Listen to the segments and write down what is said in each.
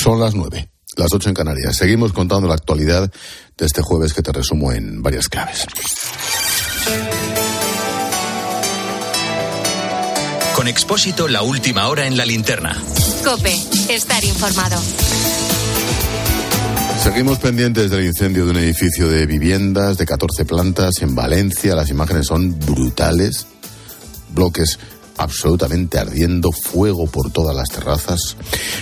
Son las nueve, las ocho en Canarias. Seguimos contando la actualidad de este jueves que te resumo en varias claves. Con Expósito, la última hora en la linterna. Cope, estar informado. Seguimos pendientes del incendio de un edificio de viviendas de 14 plantas en Valencia. Las imágenes son brutales. Bloques absolutamente ardiendo, fuego por todas las terrazas.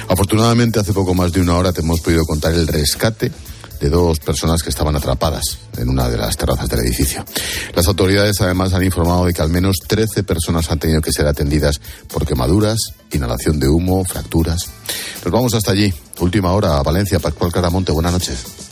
Afortunadamente, hace poco más de una hora te hemos podido contar el rescate de dos personas que estaban atrapadas en una de las terrazas del edificio. Las autoridades además han informado de que al menos 13 personas han tenido que ser atendidas por quemaduras, inhalación de humo, fracturas. Nos vamos hasta allí. Última hora a Valencia. Pascual Caramonte, buenas noches.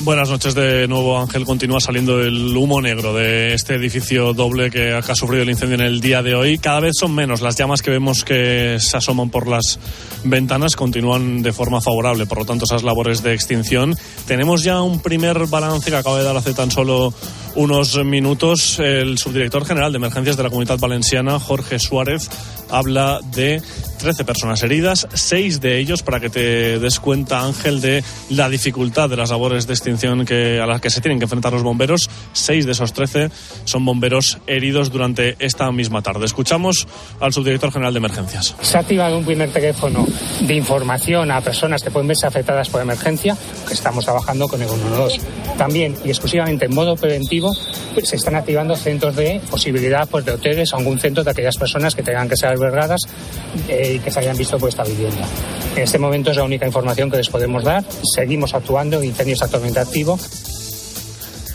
Buenas noches de nuevo, Ángel. Continúa saliendo el humo negro de este edificio doble que ha sufrido el incendio en el día de hoy. Cada vez son menos las llamas que vemos que se asoman por las ventanas. Continúan de forma favorable, por lo tanto, esas labores de extinción. Tenemos ya un primer balance que acaba de dar hace tan solo unos minutos. El subdirector general de emergencias de la Comunidad Valenciana, Jorge Suárez, habla de 13 personas heridas, seis de ellos, para que te des cuenta, Ángel, de la dificultad de las labores de extinción que, a las que se tienen que enfrentar los bomberos. Seis de esos 13 son bomberos heridos durante esta misma tarde. Escuchamos al subdirector general de emergencias. Se ha activado un primer teléfono de información a personas que pueden verse afectadas por emergencia, que estamos trabajando con el 112. También y exclusivamente en modo preventivo pues, se están activando centros de posibilidad pues, de hoteles o algún centro de aquellas personas que tengan que ser albergadas. Eh, y que se hayan visto por esta vivienda. En este momento es la única información que les podemos dar. Seguimos actuando, el incendio está actualmente activo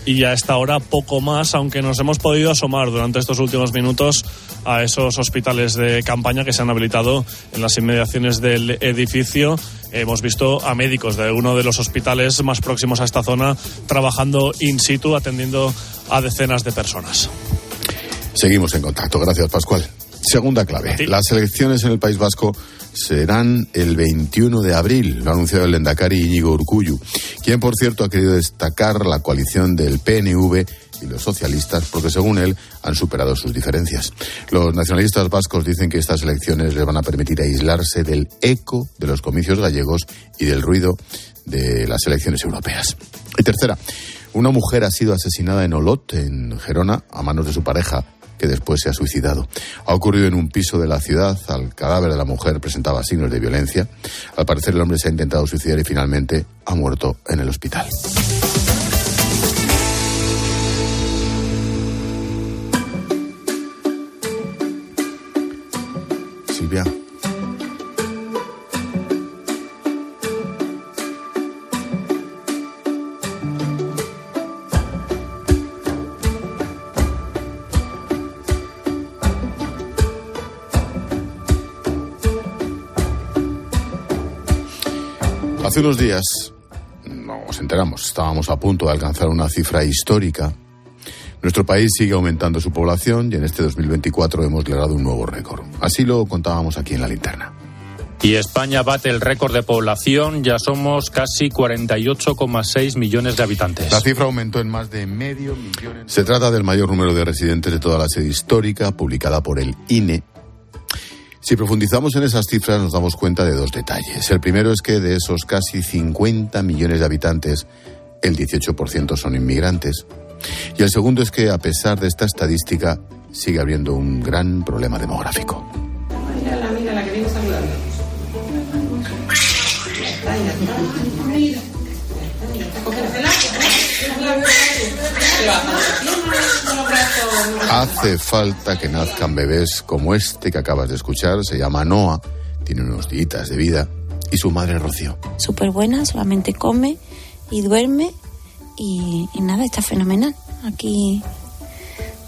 y a esta hora poco más, aunque nos hemos podido asomar durante estos últimos minutos a esos hospitales de campaña que se han habilitado en las inmediaciones del edificio. Hemos visto a médicos de uno de los hospitales más próximos a esta zona trabajando in situ, atendiendo a decenas de personas. Seguimos en contacto. Gracias, Pascual. Segunda clave. Las elecciones en el País Vasco serán el 21 de abril, lo ha anunciado el Lendakari Íñigo Urcuyu, quien, por cierto, ha querido destacar la coalición del PNV y los socialistas porque, según él, han superado sus diferencias. Los nacionalistas vascos dicen que estas elecciones les van a permitir aislarse del eco de los comicios gallegos y del ruido de las elecciones europeas. Y tercera, una mujer ha sido asesinada en Olot, en Gerona, a manos de su pareja que después se ha suicidado. Ha ocurrido en un piso de la ciudad. Al cadáver de la mujer presentaba signos de violencia. Al parecer el hombre se ha intentado suicidar y finalmente ha muerto en el hospital. Silvia. Hace unos días nos enteramos, estábamos a punto de alcanzar una cifra histórica. Nuestro país sigue aumentando su población y en este 2024 hemos logrado un nuevo récord. Así lo contábamos aquí en la linterna. Y España bate el récord de población, ya somos casi 48,6 millones de habitantes. La cifra aumentó en más de medio millón. Se trata del mayor número de residentes de toda la sede histórica, publicada por el INE si profundizamos en esas cifras nos damos cuenta de dos detalles. El primero es que de esos casi 50 millones de habitantes, el 18% son inmigrantes. Y el segundo es que a pesar de esta estadística sigue habiendo un gran problema demográfico. Mírala, mírala, que viene saludando. Hace falta que nazcan bebés como este que acabas de escuchar. Se llama Noah, tiene unos días de vida. Y su madre Rocío. Súper buena, solamente come y duerme. Y, nada, está fenomenal. Aquí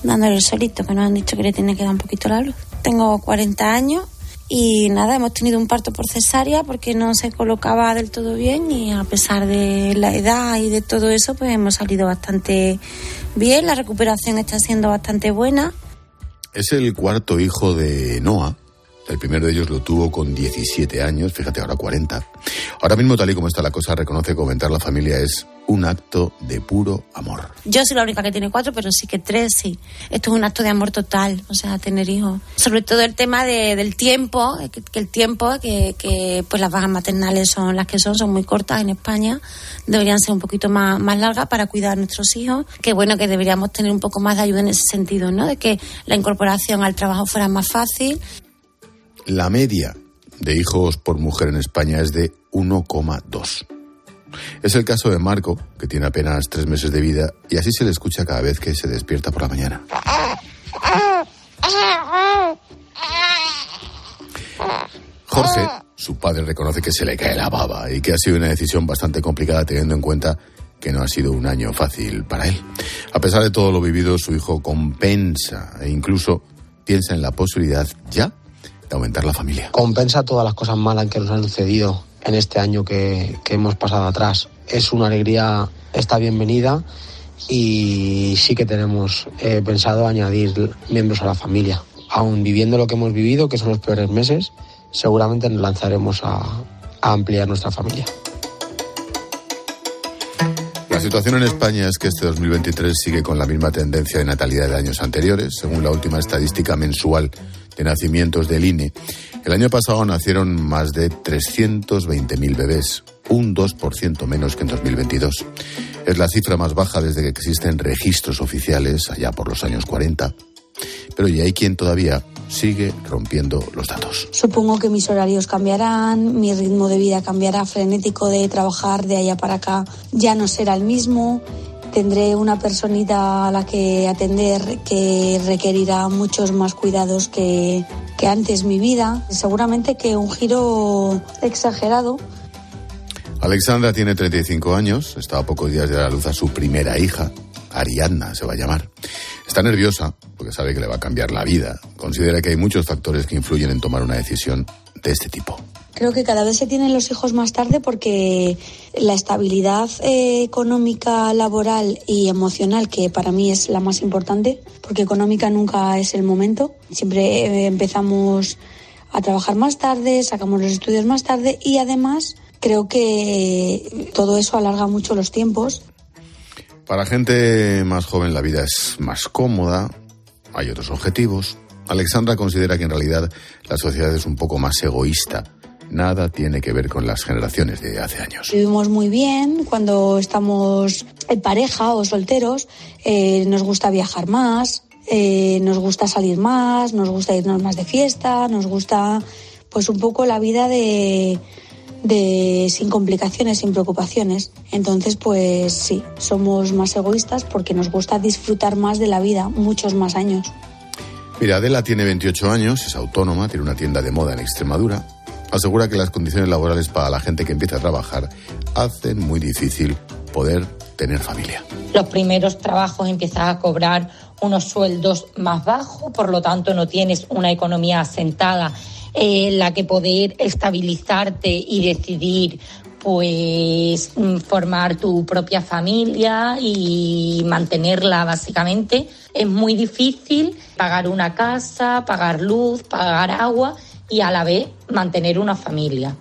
dándole el solito, que nos han dicho que le tiene que dar un poquito la luz. Tengo 40 años y nada, hemos tenido un parto por cesárea porque no se colocaba del todo bien y a pesar de la edad y de todo eso, pues hemos salido bastante bien. La recuperación está siendo bastante buena. Es el cuarto hijo de Noah El primero de ellos lo tuvo con 17 años, fíjate, ahora 40. Ahora mismo, tal y como está la cosa, reconoce que aumentar la familia es un acto de puro amor. Yo soy la única que tiene cuatro, pero sí que tres, sí. Esto es un acto de amor total, o sea, tener hijos. Sobre todo el tema de, del tiempo, que, que el tiempo, que, que, pues las bajas maternales son las que son, son muy cortas en España, deberían ser un poquito más, más largas para cuidar a nuestros hijos. Que bueno, que deberíamos tener un poco más de ayuda en ese sentido, ¿no? De que la incorporación al trabajo fuera más fácil. La media de hijos por mujer en España es de 1,2. Es el caso de Marco, que tiene apenas tres meses de vida, y así se le escucha cada vez que se despierta por la mañana. Jorge, su padre, reconoce que se le cae la baba y que ha sido una decisión bastante complicada teniendo en cuenta que no ha sido un año fácil para él. A pesar de todo lo vivido, su hijo compensa e incluso piensa en la posibilidad ya de aumentar la familia. Compensa todas las cosas malas que nos han sucedido en este año que, que hemos pasado atrás. Es una alegría, está bienvenida y sí que tenemos eh, pensado añadir miembros a la familia. Aún viviendo lo que hemos vivido, que son los peores meses, seguramente nos lanzaremos a, a ampliar nuestra familia. La situación en España es que este 2023 sigue con la misma tendencia de natalidad de años anteriores, según la última estadística mensual de nacimientos del INE. El año pasado nacieron más de 320.000 bebés, un 2% menos que en 2022. Es la cifra más baja desde que existen registros oficiales, allá por los años 40. Pero ya hay quien todavía sigue rompiendo los datos. Supongo que mis horarios cambiarán, mi ritmo de vida cambiará, frenético de trabajar de allá para acá ya no será el mismo. Tendré una personita a la que atender que requerirá muchos más cuidados que, que antes mi vida. Seguramente que un giro exagerado. Alexandra tiene 35 años, está a pocos días de dar a luz a su primera hija, Ariadna se va a llamar. Está nerviosa porque sabe que le va a cambiar la vida. Considera que hay muchos factores que influyen en tomar una decisión de este tipo. Creo que cada vez se tienen los hijos más tarde porque la estabilidad eh, económica, laboral y emocional, que para mí es la más importante, porque económica nunca es el momento. Siempre eh, empezamos a trabajar más tarde, sacamos los estudios más tarde y además creo que todo eso alarga mucho los tiempos. Para gente más joven la vida es más cómoda, hay otros objetivos. Alexandra considera que en realidad la sociedad es un poco más egoísta. Nada tiene que ver con las generaciones de hace años. Vivimos muy bien cuando estamos en pareja o solteros, eh, nos gusta viajar más, eh, nos gusta salir más, nos gusta irnos más de fiesta, nos gusta pues un poco la vida de, de sin complicaciones, sin preocupaciones. Entonces, pues sí, somos más egoístas porque nos gusta disfrutar más de la vida, muchos más años. Mira, Adela tiene 28 años, es autónoma, tiene una tienda de moda en Extremadura. Asegura que las condiciones laborales para la gente que empieza a trabajar hacen muy difícil poder tener familia. Los primeros trabajos empiezas a cobrar unos sueldos más bajos, por lo tanto no tienes una economía asentada en la que poder estabilizarte y decidir pues formar tu propia familia y mantenerla básicamente. Es muy difícil pagar una casa, pagar luz, pagar agua y a la vez mantener una familia.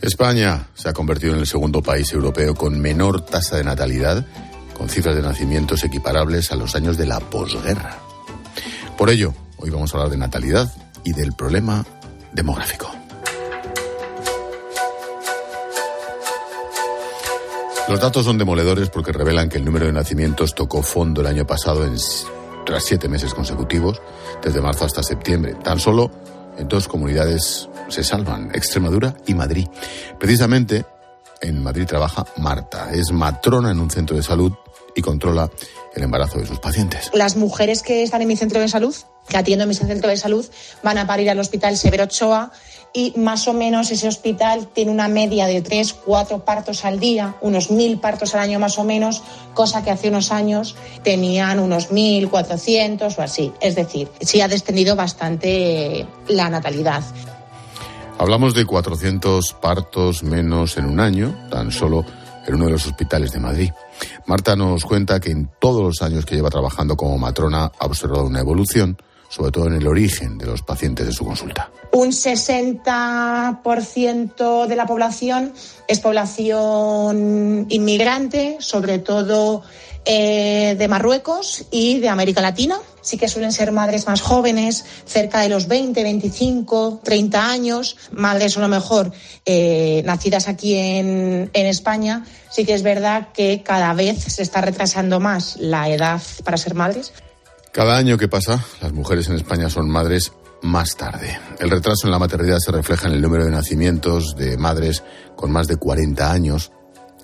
España se ha convertido en el segundo país europeo con menor tasa de natalidad, con cifras de nacimientos equiparables a los años de la posguerra. Por ello, hoy vamos a hablar de natalidad y del problema demográfico. Los datos son demoledores porque revelan que el número de nacimientos tocó fondo el año pasado tras siete meses consecutivos, desde marzo hasta septiembre. Tan solo dos comunidades se salvan, Extremadura y Madrid. Precisamente en Madrid trabaja Marta, es matrona en un centro de salud y controla el embarazo de sus pacientes. Las mujeres que están en mi centro de salud, que atiendo en mi centro de salud, van a parir al hospital Severo Ochoa y más o menos ese hospital tiene una media de tres, cuatro partos al día, unos mil partos al año más o menos, cosa que hace unos años tenían unos mil, cuatrocientos o así. Es decir, sí ha descendido bastante la natalidad. Hablamos de 400 partos menos en un año, tan solo en uno de los hospitales de Madrid. Marta nos cuenta que en todos los años que lleva trabajando como matrona ha observado una evolución, sobre todo en el origen de los pacientes de su consulta. Un 60% de la población es población inmigrante, sobre todo eh, de Marruecos y de América Latina. Sí que suelen ser madres más jóvenes, cerca de los 20, 25, 30 años, madres a lo mejor eh, nacidas aquí en, en España. Sí que es verdad que cada vez se está retrasando más la edad para ser madres. Cada año que pasa, las mujeres en España son madres más tarde. El retraso en la maternidad se refleja en el número de nacimientos de madres con más de 40 años.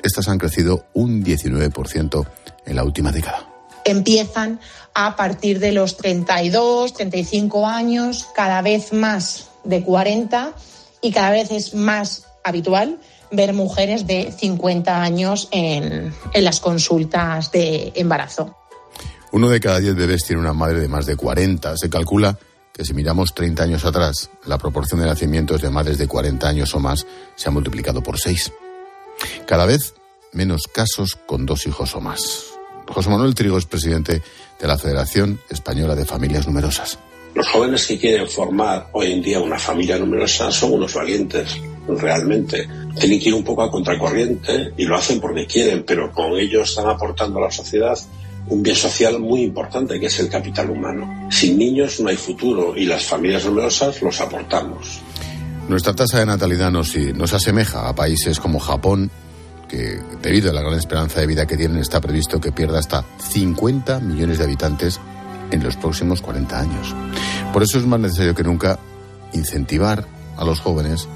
Estas han crecido un 19% en la última década. Empiezan a partir de los 32, 35 años, cada vez más de 40 y cada vez es más habitual ver mujeres de 50 años en, en las consultas de embarazo. Uno de cada diez bebés tiene una madre de más de 40. Se calcula que si miramos 30 años atrás, la proporción de nacimientos de madres de 40 años o más se ha multiplicado por 6. Cada vez menos casos con dos hijos o más. José Manuel Trigo es presidente de la Federación Española de Familias Numerosas. Los jóvenes que quieren formar hoy en día una familia numerosa son unos valientes, realmente. Tienen que ir un poco a contracorriente y lo hacen porque quieren, pero con ello están aportando a la sociedad un bien social muy importante que es el capital humano. Sin niños no hay futuro y las familias numerosas los aportamos. Nuestra tasa de natalidad nos, nos asemeja a países como Japón, que debido a la gran esperanza de vida que tienen está previsto que pierda hasta 50 millones de habitantes en los próximos 40 años. Por eso es más necesario que nunca incentivar a los jóvenes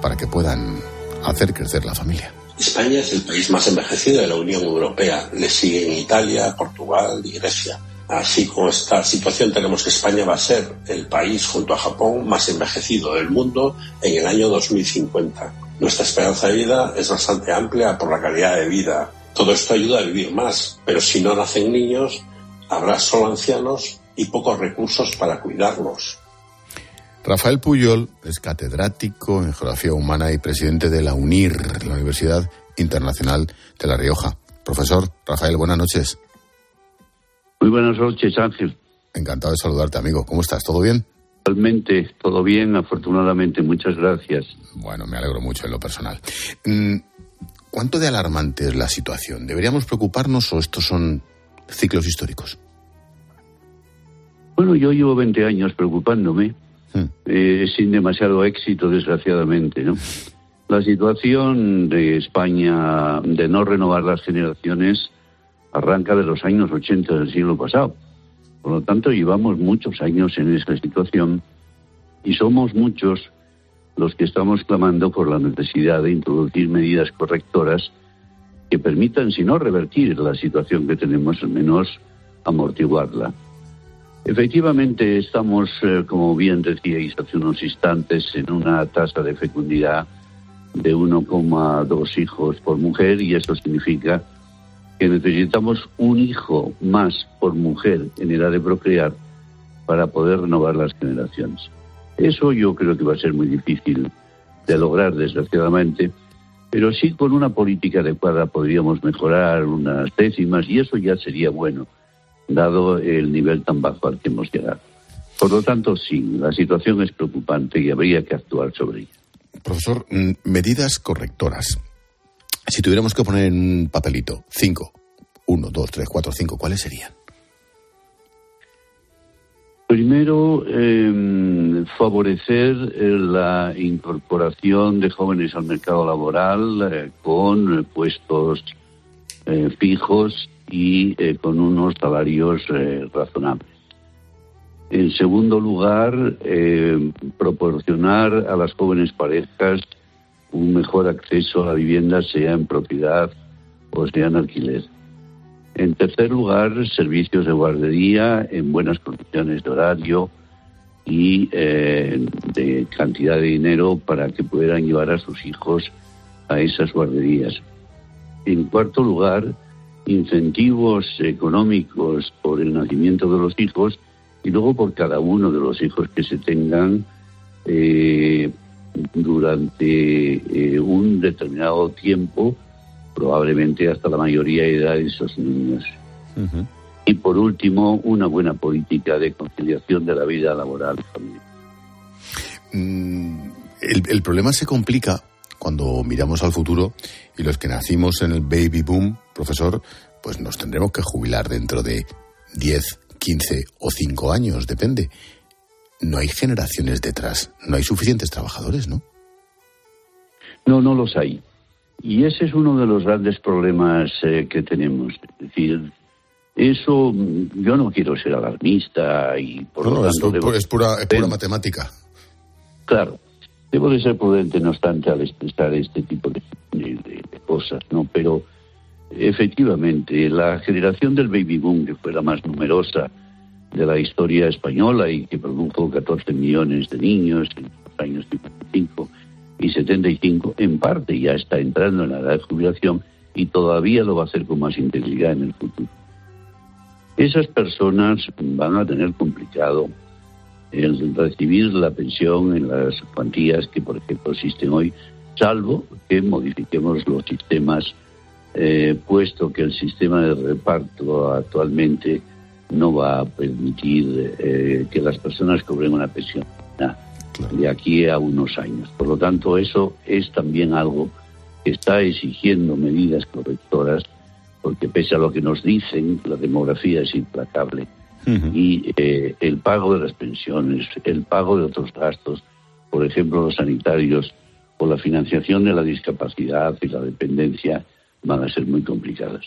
para que puedan hacer crecer la familia. España es el país más envejecido de la Unión Europea. Le siguen Italia, Portugal y Grecia. Así con esta situación tenemos que España va a ser el país junto a Japón más envejecido del mundo en el año 2050. Nuestra esperanza de vida es bastante amplia por la calidad de vida. Todo esto ayuda a vivir más, pero si no nacen niños, habrá solo ancianos y pocos recursos para cuidarlos. Rafael Puyol es catedrático en Geografía Humana y presidente de la UNIR, la Universidad Internacional de La Rioja. Profesor Rafael, buenas noches. Muy buenas noches, Ángel. Encantado de saludarte, amigo. ¿Cómo estás? ¿Todo bien? Realmente, todo bien, afortunadamente. Muchas gracias. Bueno, me alegro mucho en lo personal. Mm, ¿Cuánto de alarmante es la situación? ¿Deberíamos preocuparnos o estos son ciclos históricos? Bueno, yo llevo 20 años preocupándome. Eh, sin demasiado éxito, desgraciadamente, ¿no? La situación de España de no renovar las generaciones arranca de los años 80 del siglo pasado. Por lo tanto, llevamos muchos años en esta situación y somos muchos los que estamos clamando por la necesidad de introducir medidas correctoras que permitan, si no revertir la situación que tenemos, al menos amortiguarla. Efectivamente, estamos, eh, como bien decíais hace unos instantes, en una tasa de fecundidad de 1,2 hijos por mujer y eso significa que necesitamos un hijo más por mujer en edad de procrear para poder renovar las generaciones. Eso yo creo que va a ser muy difícil de lograr, desgraciadamente, pero sí con una política adecuada podríamos mejorar unas décimas y eso ya sería bueno, dado el nivel tan bajo al que hemos llegado. Por lo tanto, sí, la situación es preocupante y habría que actuar sobre ella. Profesor, mm, medidas correctoras. Si tuviéramos que poner en un papelito cinco, uno, dos, tres, cuatro, cinco, ¿cuáles serían? Primero, eh, favorecer eh, la incorporación de jóvenes al mercado laboral eh, con puestos eh, fijos y eh, con unos salarios eh, razonables. En segundo lugar, eh, proporcionar a las jóvenes parejas un mejor acceso a la vivienda, sea en propiedad o sea en alquiler. En tercer lugar, servicios de guardería en buenas condiciones de horario y de cantidad de dinero para que puedan llevar a sus hijos a esas guarderías. En cuarto lugar, incentivos económicos por el nacimiento de los hijos y luego por cada uno de los hijos que se tengan eh, durante eh, un determinado tiempo, probablemente hasta la mayoría de edad de esos niños. Y por último, una buena política de conciliación de la vida laboral familiar. Mm, el, el problema se complica cuando miramos al futuro y los que nacimos en el baby boom, profesor, pues nos tendremos que jubilar dentro de 10, 15 o 5 años, depende. No hay generaciones detrás, no hay suficientes trabajadores, ¿no? No, no los hay. Y ese es uno de los grandes problemas eh, que tenemos. Es decir, eso, mm, yo no quiero ser alarmista y por No, lo no, es, tanto debo- es pura, es pura matemática. Claro, debo de ser prudente, no obstante, al expresar este tipo de, de- de- de cosas, ¿no? Pero efectivamente, la generación del baby boom, que fue la más numerosa de la historia española y que produjo 14 millones de niños en los años 55 y 75, en parte ya está entrando en la edad de jubilación y todavía lo va a hacer con más intensidad en el futuro. Esas personas van a tener complicado el recibir la pensión en las cuantías que, por ejemplo, existen hoy, salvo que modifiquemos los sistemas, eh, puesto que el sistema de reparto actualmente no va a permitir eh, que las personas cobren una pensión de aquí a unos años. Por lo tanto, eso es también algo que está exigiendo medidas correctoras, porque pese a lo que nos dicen, la demografía es implacable y eh, el pago de las pensiones, el pago de otros gastos, por ejemplo los sanitarios o la financiación de la discapacidad y la dependencia van a ser muy complicadas.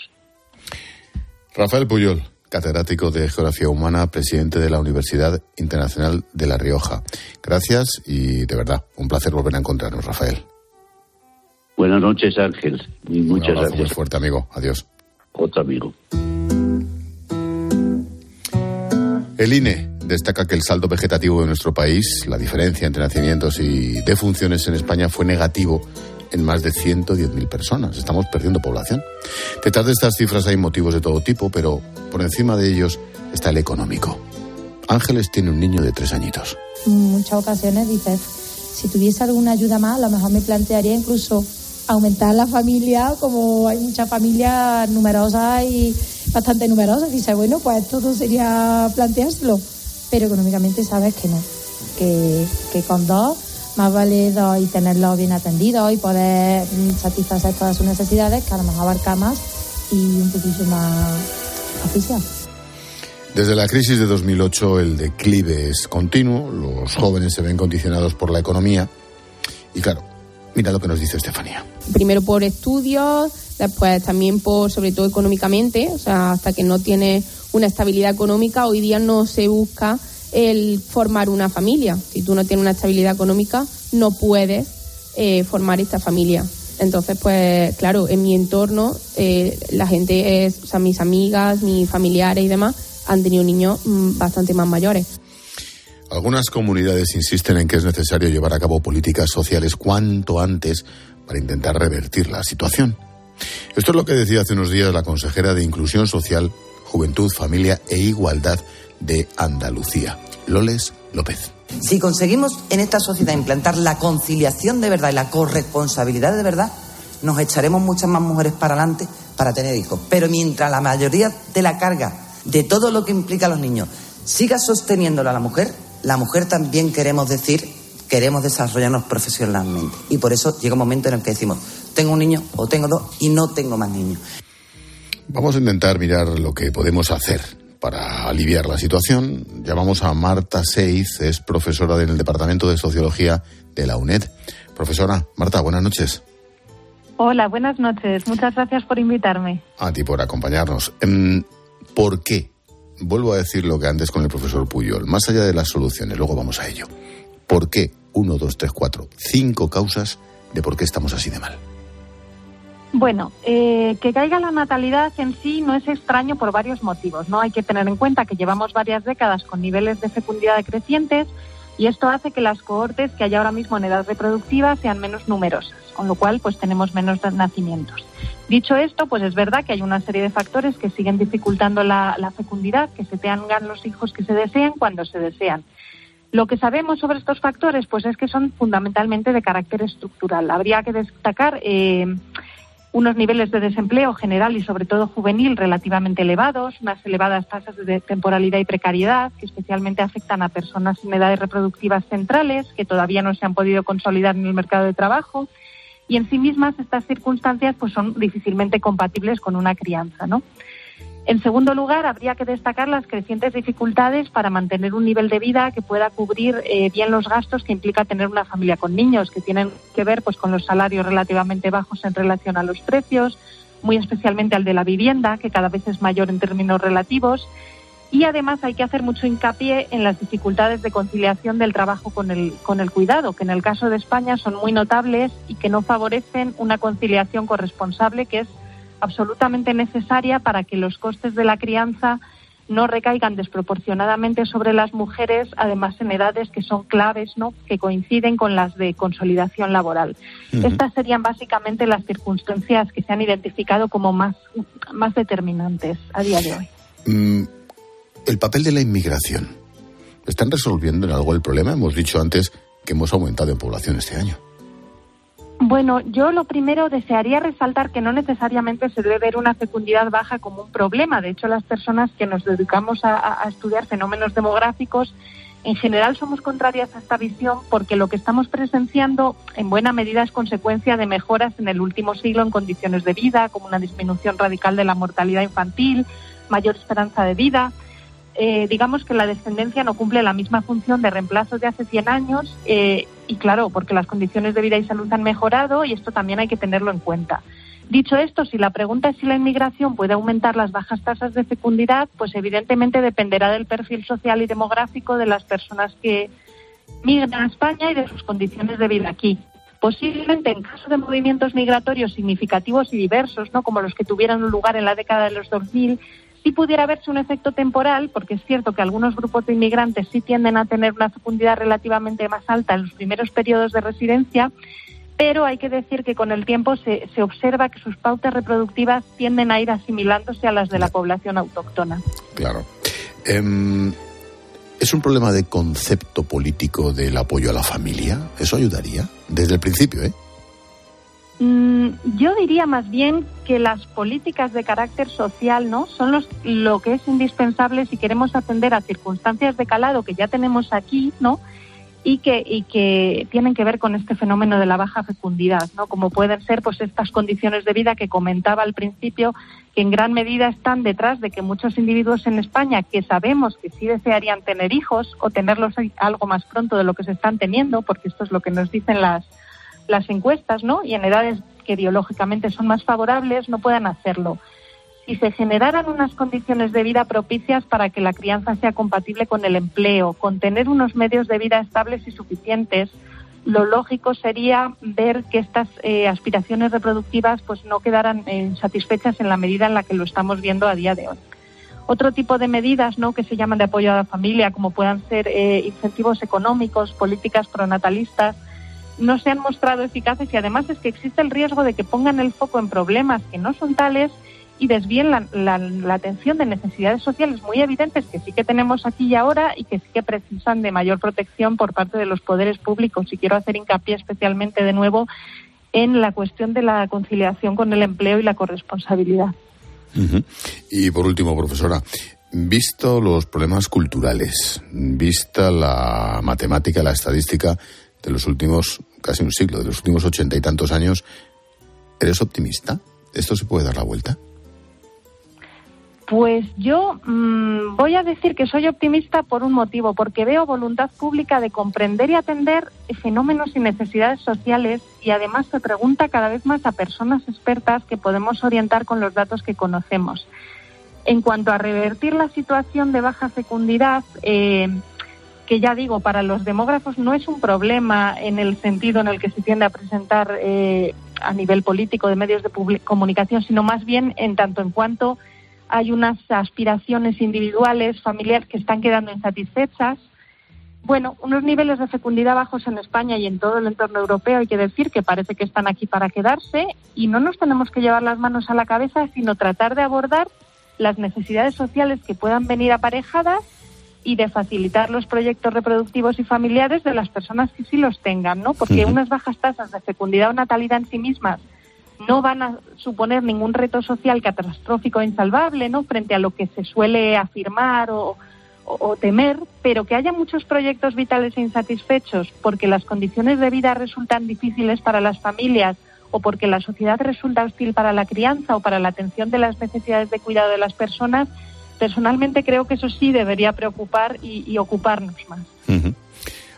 Rafael Puyol, catedrático de Geografía Humana, presidente de la Universidad Internacional de La Rioja. Gracias y de verdad, un placer volver a encontrarnos, Rafael. Buenas noches, Ángel, y muchas un gracias. muy fuerte, amigo. Adiós. Otro amigo. El INE destaca que el saldo vegetativo de nuestro país, la diferencia entre nacimientos y defunciones en España, fue negativo en más de 110.000 personas. Estamos perdiendo población. Detrás de estas cifras hay motivos de todo tipo, pero por encima de ellos está el económico. Ángeles tiene un niño de tres añitos. En muchas ocasiones dices, si tuviese alguna ayuda más, a lo mejor me plantearía incluso aumentar la familia, como hay muchas familias numerosas y bastante numerosas. Dices, bueno, pues todo sería planteárselo. Pero económicamente sabes que no, que, que con dos más vale dos y tenerlos bien atendidos y poder mm, satisfacer todas sus necesidades, que a lo mejor abarca más y un poquillo más oficial. Desde la crisis de 2008 el declive es continuo, los jóvenes se ven condicionados por la economía y claro, mira lo que nos dice Estefanía. primero por estudios, después también por, sobre todo económicamente, o sea, hasta que no tiene una estabilidad económica, hoy día no se busca el formar una familia. Si tú no tienes una estabilidad económica, no puedes eh, formar esta familia. Entonces, pues claro, en mi entorno, eh, la gente o sea, mis amigas, mis familiares y demás, han tenido niños mm, bastante más mayores. Algunas comunidades insisten en que es necesario llevar a cabo políticas sociales cuanto antes para intentar revertir la situación. Esto es lo que decía hace unos días la consejera de Inclusión Social, Juventud, Familia e Igualdad de Andalucía, Loles López. Si conseguimos en esta sociedad implantar la conciliación de verdad y la corresponsabilidad de verdad, nos echaremos muchas más mujeres para adelante para tener hijos. Pero mientras la mayoría de la carga de todo lo que implica a los niños siga sosteniéndola a la mujer, la mujer también queremos decir, queremos desarrollarnos profesionalmente. Y por eso llega un momento en el que decimos, tengo un niño o tengo dos y no tengo más niños. Vamos a intentar mirar lo que podemos hacer para aliviar la situación. Llamamos a Marta Seiz, es profesora en el Departamento de Sociología de la UNED. Profesora, Marta, buenas noches. Hola, buenas noches. Muchas gracias por invitarme. A ti por acompañarnos. Em, ¿Por qué? Vuelvo a decir lo que antes con el profesor Puyol. Más allá de las soluciones, luego vamos a ello. ¿Por qué? Uno, dos, tres, cuatro. Cinco causas de por qué estamos así de mal. Bueno, eh, que caiga la natalidad en sí no es extraño por varios motivos. No hay que tener en cuenta que llevamos varias décadas con niveles de fecundidad decrecientes y esto hace que las cohortes que hay ahora mismo en edad reproductiva sean menos numerosas, con lo cual pues tenemos menos nacimientos. Dicho esto, pues es verdad que hay una serie de factores que siguen dificultando la, fecundidad, que se tengan los hijos que se desean cuando se desean. Lo que sabemos sobre estos factores, pues es que son fundamentalmente de carácter estructural. Habría que destacar eh, unos niveles de desempleo general y sobre todo juvenil relativamente elevados, unas elevadas tasas de temporalidad y precariedad que especialmente afectan a personas en edades reproductivas centrales que todavía no se han podido consolidar en el mercado de trabajo y en sí mismas estas circunstancias pues son difícilmente compatibles con una crianza, ¿no? En segundo lugar, habría que destacar las crecientes dificultades para mantener un nivel de vida que pueda cubrir eh, bien los gastos que implica tener una familia con niños, que tienen que ver pues, con los salarios relativamente bajos en relación a los precios, muy especialmente al de la vivienda, que cada vez es mayor en términos relativos. Y además hay que hacer mucho hincapié en las dificultades de conciliación del trabajo con el, con el cuidado, que en el caso de España son muy notables y que no favorecen una conciliación corresponsable, que es absolutamente necesaria para que los costes de la crianza no recaigan desproporcionadamente sobre las mujeres, además en edades que son claves, ¿no? que coinciden con las de consolidación laboral. Estas serían básicamente las circunstancias que se han identificado como más, más determinantes a día de hoy. Mm, el papel de la inmigración. ¿Están resolviendo en algo el problema? Hemos dicho antes que hemos aumentado en población este año. Bueno, yo lo primero desearía resaltar que no necesariamente se debe ver una fecundidad baja como un problema. De hecho, las personas que nos dedicamos a, estudiar fenómenos demográficos, en general somos contrarias a esta visión porque lo que estamos presenciando en buena medida es consecuencia de mejoras en el último siglo en condiciones de vida, como una disminución radical de la mortalidad infantil, mayor esperanza de vida. Eh, digamos que la descendencia no cumple la misma función de reemplazo de hace 100 años eh, y claro, porque las condiciones de vida y salud han mejorado y esto también hay que tenerlo en cuenta. Dicho esto, si la pregunta es si la inmigración puede aumentar las bajas tasas de fecundidad, pues evidentemente dependerá del perfil social y demográfico de las personas que migran a España y de sus condiciones de vida aquí. Posiblemente en caso de movimientos migratorios significativos y diversos, ¿no? como los que tuvieron lugar en la década de los 2000, sí pudiera verse un efecto temporal, porque es cierto que algunos grupos de inmigrantes sí tienden a tener una fecundidad relativamente más alta en los primeros periodos de residencia, pero hay que decir que con el tiempo se, se observa que sus pautas reproductivas tienden a ir asimilándose a las de la población autóctona. Claro. Em, ¿Es un problema de concepto político del apoyo a la familia? ¿Eso ayudaría? Desde el principio, ¿eh? Mm, yo diría más bien que las políticas de carácter social no son los, lo que es indispensable si queremos atender a circunstancias de calado que ya tenemos aquí, ¿no? Y que, y que tienen que ver con este fenómeno de la baja fecundidad, ¿no? Como pueden ser pues estas condiciones de vida que comentaba al principio, que en gran medida están detrás de que muchos individuos en España que sabemos que sí desearían tener hijos o tenerlos algo más pronto de lo que se están teniendo, porque esto es lo que nos dicen las las encuestas, ¿no? Y en edades que biológicamente son más favorables no puedan hacerlo. Si se generaran unas condiciones de vida propicias para que la crianza sea compatible con el empleo, con tener unos medios de vida estables y suficientes, lo lógico sería ver que estas eh, aspiraciones reproductivas pues no quedaran eh, satisfechas en la medida en la que lo estamos viendo a día de hoy. Otro tipo de medidas ¿no? que se llaman de apoyo a la familia, como puedan ser eh, incentivos económicos, políticas pronatalistas, no se han mostrado eficaces y además es que existe el riesgo de que pongan el foco en problemas que no son tales y desvíen la, atención de necesidades sociales muy evidentes que sí que tenemos aquí y ahora y que sí que precisan de mayor protección por parte de los poderes públicos. Y quiero hacer hincapié especialmente de nuevo en la cuestión de la conciliación con el empleo y la corresponsabilidad. Y por último, profesora, visto los problemas culturales, vista la matemática, la estadística de los últimos casi un siglo, de los últimos ochenta y tantos años, ¿eres optimista? ¿Esto se puede dar la vuelta? Pues yo mm, voy a decir que soy optimista por un motivo, porque veo voluntad pública de comprender y atender fenómenos y necesidades sociales y además se pregunta cada vez más a personas expertas que podemos orientar con los datos que conocemos. En cuanto a revertir la situación de baja fecundidad, eh, que ya digo, para los demógrafos no es un problema en el sentido en el que se tiende a presentar eh, a nivel político de medios de comunicación, sino más bien en tanto en cuanto hay unas aspiraciones individuales, familiares que están quedando insatisfechas. Bueno, unos niveles de fecundidad bajos en España y en todo el entorno europeo, hay que decir que parece que están aquí para quedarse y no nos tenemos que llevar las manos a la cabeza, sino tratar de abordar las necesidades sociales que puedan venir aparejadas y de facilitar los proyectos reproductivos y familiares de las personas que sí los tengan, ¿no? Porque unas bajas tasas de fecundidad o natalidad en sí mismas no van a suponer ningún reto social catastrófico e insalvable, ¿no? Frente a lo que se suele afirmar o, o, temer, pero que haya muchos proyectos vitales insatisfechos porque las condiciones de vida resultan difíciles para las familias o porque la sociedad resulta hostil para la crianza o para la atención de las necesidades de cuidado de las personas, personalmente creo que eso sí debería preocupar y, ocuparnos más.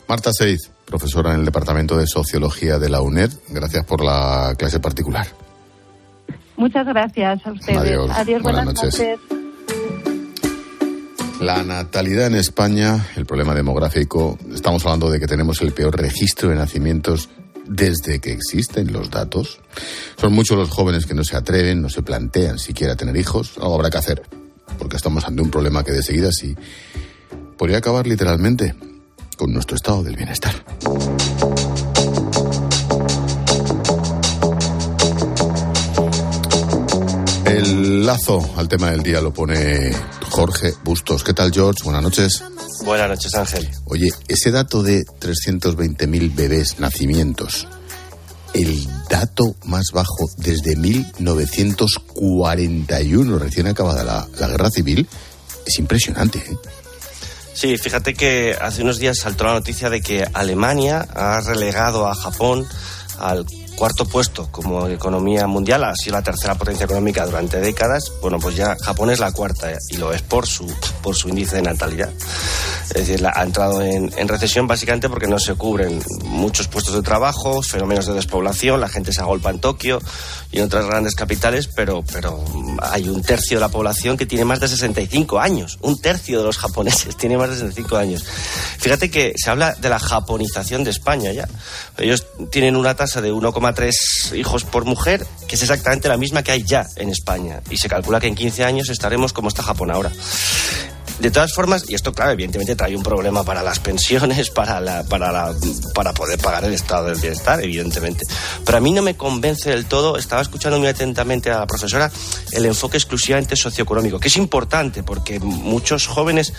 Marta Seiz, profesora en el Departamento de Sociología de la UNED, gracias por la clase particular. Muchas gracias a ustedes. Adiós, buenas, noches. La natalidad en España, el problema demográfico, estamos hablando de que tenemos el peor registro de nacimientos desde que existen los datos. Son muchos los jóvenes que no se atreven, no se plantean siquiera tener hijos. Algo habrá que hacer, porque estamos ante un problema que de seguida sí podría acabar literalmente con nuestro estado del bienestar. El lazo al tema del día lo pone Jorge Bustos. ¿Qué tal, George? Buenas noches. Buenas noches, Ángel. Oye, ese dato de 320.000 bebés nacimientos, el dato más bajo desde 1941, recién acabada la, la guerra civil, es impresionante. ¿eh? Sí, fíjate que hace unos días saltó la noticia de que Alemania ha relegado a Japón al cuarto puesto como economía mundial, ha sido la tercera potencia económica durante décadas, bueno, pues ya Japón es la cuarta y lo es por su, por su índice de natalidad. Es decir, ha entrado en, recesión básicamente porque no se cubren muchos puestos de trabajo, fenómenos de despoblación, la gente se agolpa en Tokio y en otras grandes capitales, pero, pero hay un tercio de la población que tiene más de 65 años. Un tercio de los japoneses tiene más de 65 años. Fíjate que se habla de la japonización de España ya. Ellos tienen una tasa de 1,3 hijos por mujer, que es exactamente la misma que hay ya en España. Y se calcula que en 15 años estaremos como está Japón ahora. De todas formas, y esto, claro, evidentemente trae un problema para las pensiones, para, la, para, la, para poder pagar el estado del bienestar, evidentemente. Pero a mí no me convence del todo, estaba escuchando muy atentamente a la profesora, el enfoque exclusivamente socioeconómico, que es importante porque muchos jóvenes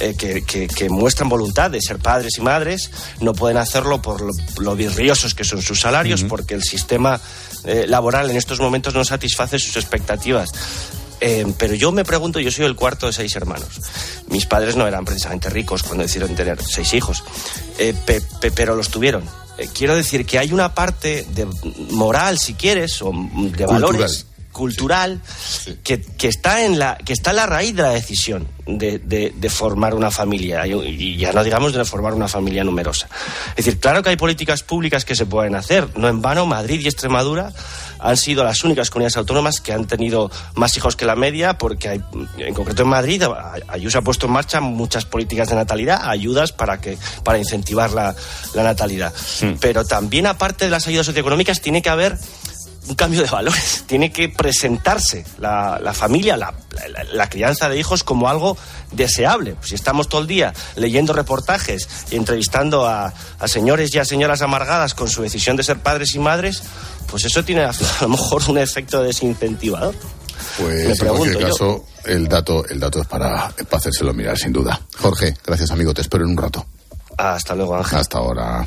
eh, que, que, muestran voluntad de ser padres y madres no pueden hacerlo por lo, lo virriosos que son sus salarios, porque el sistema eh, laboral en estos momentos no satisface sus expectativas. Eh, pero yo me pregunto, yo soy el cuarto de seis hermanos. Mis padres no eran precisamente ricos cuando decidieron tener seis hijos, eh, pero los tuvieron. Eh, quiero decir que hay una parte de moral, si quieres, o de valores cultural que, está en la que está en la raíz de la decisión de, formar una familia. Y, ya no digamos de formar una familia numerosa. Es decir claro que hay políticas públicas que se pueden hacer. No en vano Madrid y Extremadura han sido las únicas comunidades autónomas que han tenido más hijos que la media, porque hay, en concreto en Madrid Ayuso ha puesto en marcha muchas políticas de natalidad, ayudas para, que, para incentivar la, natalidad. Pero también, aparte de las ayudas socioeconómicas, tiene que haber un cambio de valores. Tiene que presentarse la, familia, la, crianza de hijos como algo deseable. Si estamos todo el día leyendo reportajes y entrevistando a, señores y a señoras amargadas con su decisión de ser padres y madres, pues eso tiene a, lo mejor un efecto desincentivador. Pues en cualquier caso, el dato, el dato es para, para hacérselo mirar, sin duda. Jorge, gracias amigo, te espero en un rato. Hasta luego, Ángel. Hasta ahora.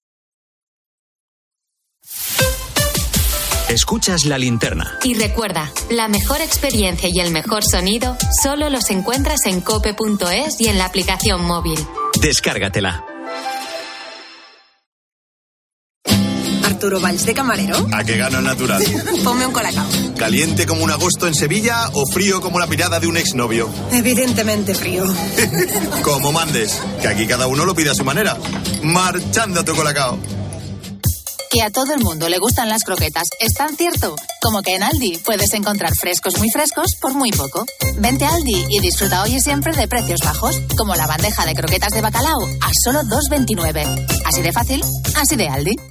Escuchas la linterna. Y recuerda, la mejor experiencia y el mejor sonido solo los encuentras en cope.es y en la aplicación móvil. Descárgatela. Arturo Valls de camarero. A que gano natural. Ponme un colacao. Caliente como un agosto en Sevilla o frío como la mirada de un exnovio. Evidentemente frío. como mandes, que aquí cada uno lo pide a su manera. Marchando tu colacao. Que a todo el mundo le gustan las croquetas es tan cierto como que en Aldi puedes encontrar frescos muy frescos por muy poco. Vente a Aldi y disfruta hoy y siempre de precios bajos, como la bandeja de croquetas de bacalao a solo 2,29. Así de fácil, así de Aldi.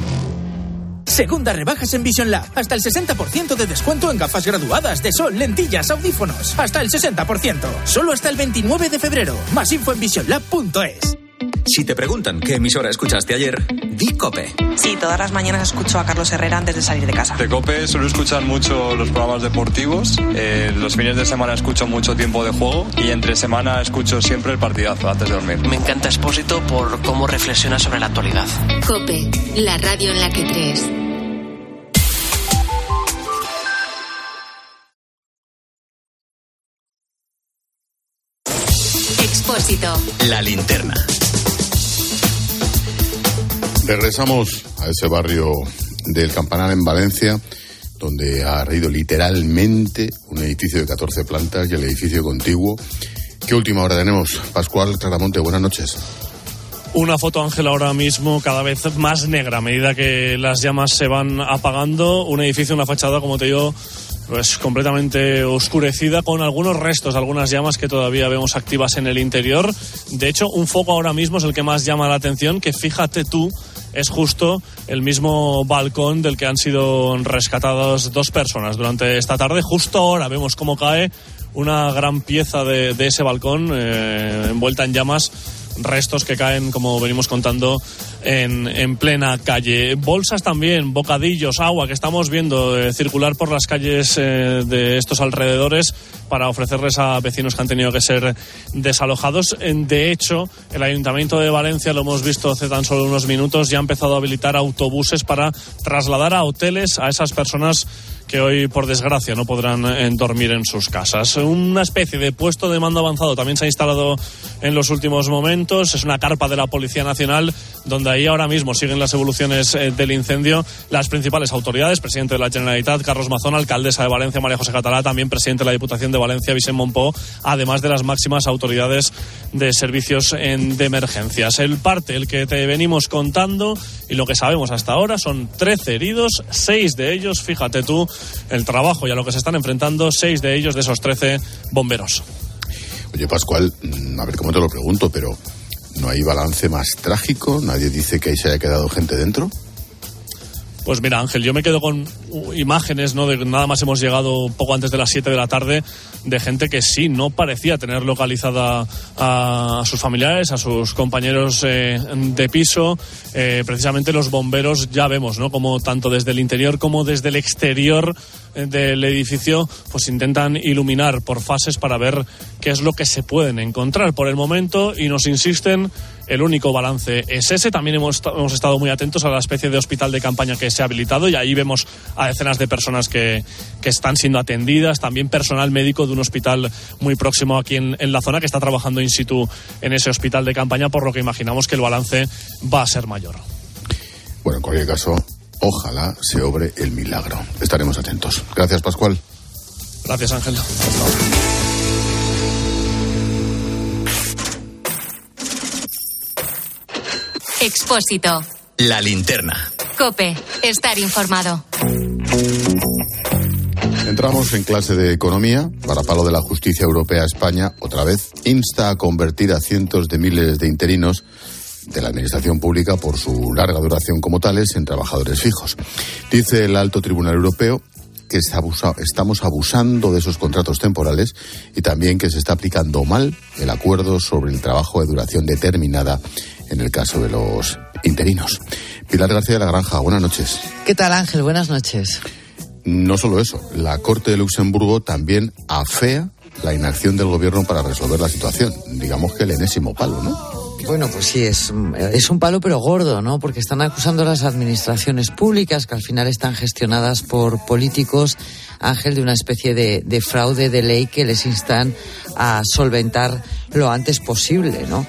Segunda rebajas en Vision Lab. Hasta el 60% de descuento en gafas graduadas de sol, lentillas, audífonos. Hasta el 60%. Solo hasta el 29 de febrero. Más info en visionlab.es. Si te preguntan qué emisora escuchaste ayer, di Cope. Sí, todas las mañanas escucho a Carlos Herrera antes de salir de casa. De Cope suelo escuchar mucho los programas deportivos. Eh, los fines de semana escucho mucho tiempo de juego y entre semana escucho siempre el partidazo antes de dormir. Me encanta Expósito por cómo reflexiona sobre la actualidad. Cope, la radio en la que crees. Expósito. La linterna. Regresamos a ese barrio del Campanar en Valencia, donde ha reído literalmente un edificio de 14 plantas y el edificio contiguo. ¿Qué última hora tenemos? Pascual Claramonte, buenas noches. Una foto, Ángel, ahora mismo cada vez más negra a medida que las llamas se van apagando. Un edificio, una fachada, como te digo, pues completamente oscurecida con algunos restos, algunas llamas que todavía vemos activas en el interior. De hecho, un foco ahora mismo es el que más llama la atención, que fíjate tú, es justo el mismo balcón del que han sido rescatadas dos personas durante esta tarde. Justo ahora vemos cómo cae una gran pieza de, ese balcón eh, envuelta en llamas restos que caen, como venimos contando, en, en, plena calle. Bolsas también, bocadillos, agua que estamos viendo eh, circular por las calles eh, de estos alrededores para ofrecerles a vecinos que han tenido que ser desalojados. De hecho, el Ayuntamiento de Valencia, lo hemos visto hace tan solo unos minutos, ya ha empezado a habilitar autobuses para trasladar a hoteles a esas personas que hoy, por desgracia, no podrán eh, dormir en sus casas. Una especie de puesto de mando avanzado también se ha instalado en los últimos momentos. Es una carpa de la Policía Nacional donde ahí ahora mismo siguen las evoluciones eh, del incendio. Las principales autoridades, presidente de la Generalitat, Carlos Mazón, alcaldesa de Valencia, María José Catalá, también presidente de la Diputación de Valencia, Vicente Monpó, además de las máximas autoridades de servicios de emergencias. El parte, el que te venimos contando y lo que sabemos hasta ahora son 13 heridos, 6 de ellos, fíjate tú, el trabajo y a lo que se están enfrentando, 6 de ellos de esos 13 bomberos. Oye, Pascual, a ver cómo te lo pregunto, pero ¿no hay balance más trágico? ¿Nadie dice que ahí se haya quedado gente dentro? Pues mira, Ángel, yo me quedo con imágenes, ¿no? De nada más hemos llegado poco antes de las 7 de la tarde de gente que sí, no parecía tener localizada a, sus familiares, a sus compañeros eh, de piso. Eh, precisamente los bomberos ya vemos, ¿no? Como tanto desde el interior como desde el exterior del edificio, pues intentan iluminar por fases para ver qué es lo que se pueden encontrar por el momento y nos insisten el único balance es ese. También hemos, hemos, estado muy atentos a la especie de hospital de campaña que se ha habilitado y ahí vemos a decenas de personas que, que están siendo atendidas, también personal médico de un hospital muy próximo aquí en, en, la zona que está trabajando in situ en ese hospital de campaña, por lo que imaginamos que el balance va a ser mayor. Bueno, en cualquier caso, ojalá se obre el milagro. Estaremos atentos. Gracias, Pascual. Gracias, Ángel. Expósito. La linterna. Cope. Estar informado. Entramos en clase de economía. Para palo de la justicia europea, España, otra vez, insta a convertir a cientos de miles de interinos de la administración pública por su larga duración como tales en trabajadores fijos. Dice el alto tribunal europeo que estamos abusando de esos contratos temporales y también que se está aplicando mal el acuerdo sobre el trabajo de duración determinada en el caso de los interinos. Pilar García de la Granja, buenas noches. ¿Qué tal Ángel? Buenas noches. No solo eso, la Corte de Luxemburgo también afea la inacción del gobierno para resolver la situación. Digamos que el enésimo palo, ¿no? Bueno, pues sí, es, es un palo pero gordo, ¿no? Porque están acusando a las administraciones públicas, que al final están gestionadas por políticos, Ángel, de una especie de, de fraude de ley que les instan a solventar lo antes posible, ¿no?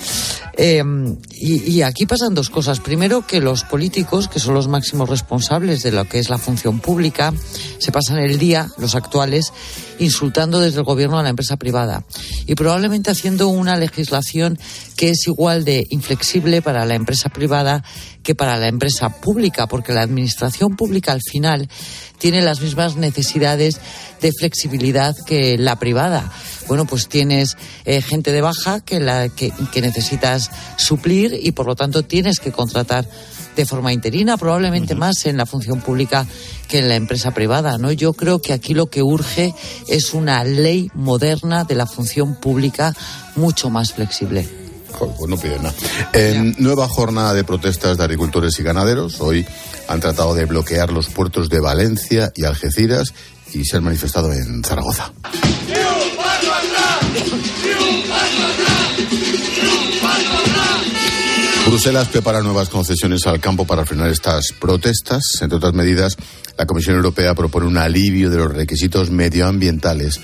Eh, y, y aquí pasan dos cosas. Primero, que los políticos, que son los máximos responsables de lo que es la función pública, se pasan el día, los actuales, insultando desde el gobierno a la empresa privada y probablemente haciendo una legislación que es igual de inflexible para la empresa privada que para la empresa pública, porque la administración pública al final tiene las mismas necesidades de flexibilidad que la privada. Bueno, pues tienes eh, gente de baja que, la, que, que necesitas suplir y por lo tanto tienes que contratar de forma interina, probablemente más en la función pública que en la empresa privada, ¿no? Yo creo que aquí lo que urge es una ley moderna de la función pública mucho más flexible. Pues no piden nada. En nueva jornada de protestas de agricultores y ganaderos, hoy han tratado de bloquear los puertos de Valencia y Algeciras y se han manifestado en Zaragoza. Bruselas prepara nuevas concesiones al campo para frenar estas protestas. Entre otras medidas, la Comisión Europea propone un alivio de los requisitos medioambientales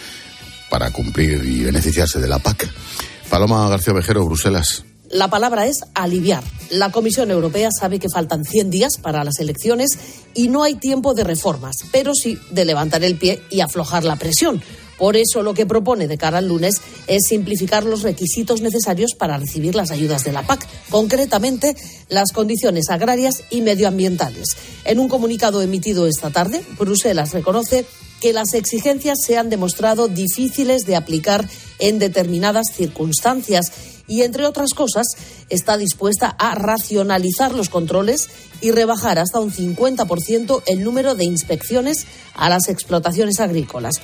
para cumplir y beneficiarse de la PAC. Paloma García Vejero, Bruselas. La palabra es aliviar. La Comisión Europea sabe que faltan 100 días para las elecciones y no hay tiempo de reformas, pero sí de levantar el pie y aflojar la presión. Por eso lo que propone de cara al lunes es simplificar los requisitos necesarios para recibir las ayudas de la PAC, concretamente las condiciones agrarias y medioambientales. En un comunicado emitido esta tarde, Bruselas reconoce que las exigencias se han demostrado difíciles de aplicar en determinadas circunstancias y, entre otras cosas, está dispuesta a racionalizar los controles y rebajar hasta un 50% el número de inspecciones a las explotaciones agrícolas.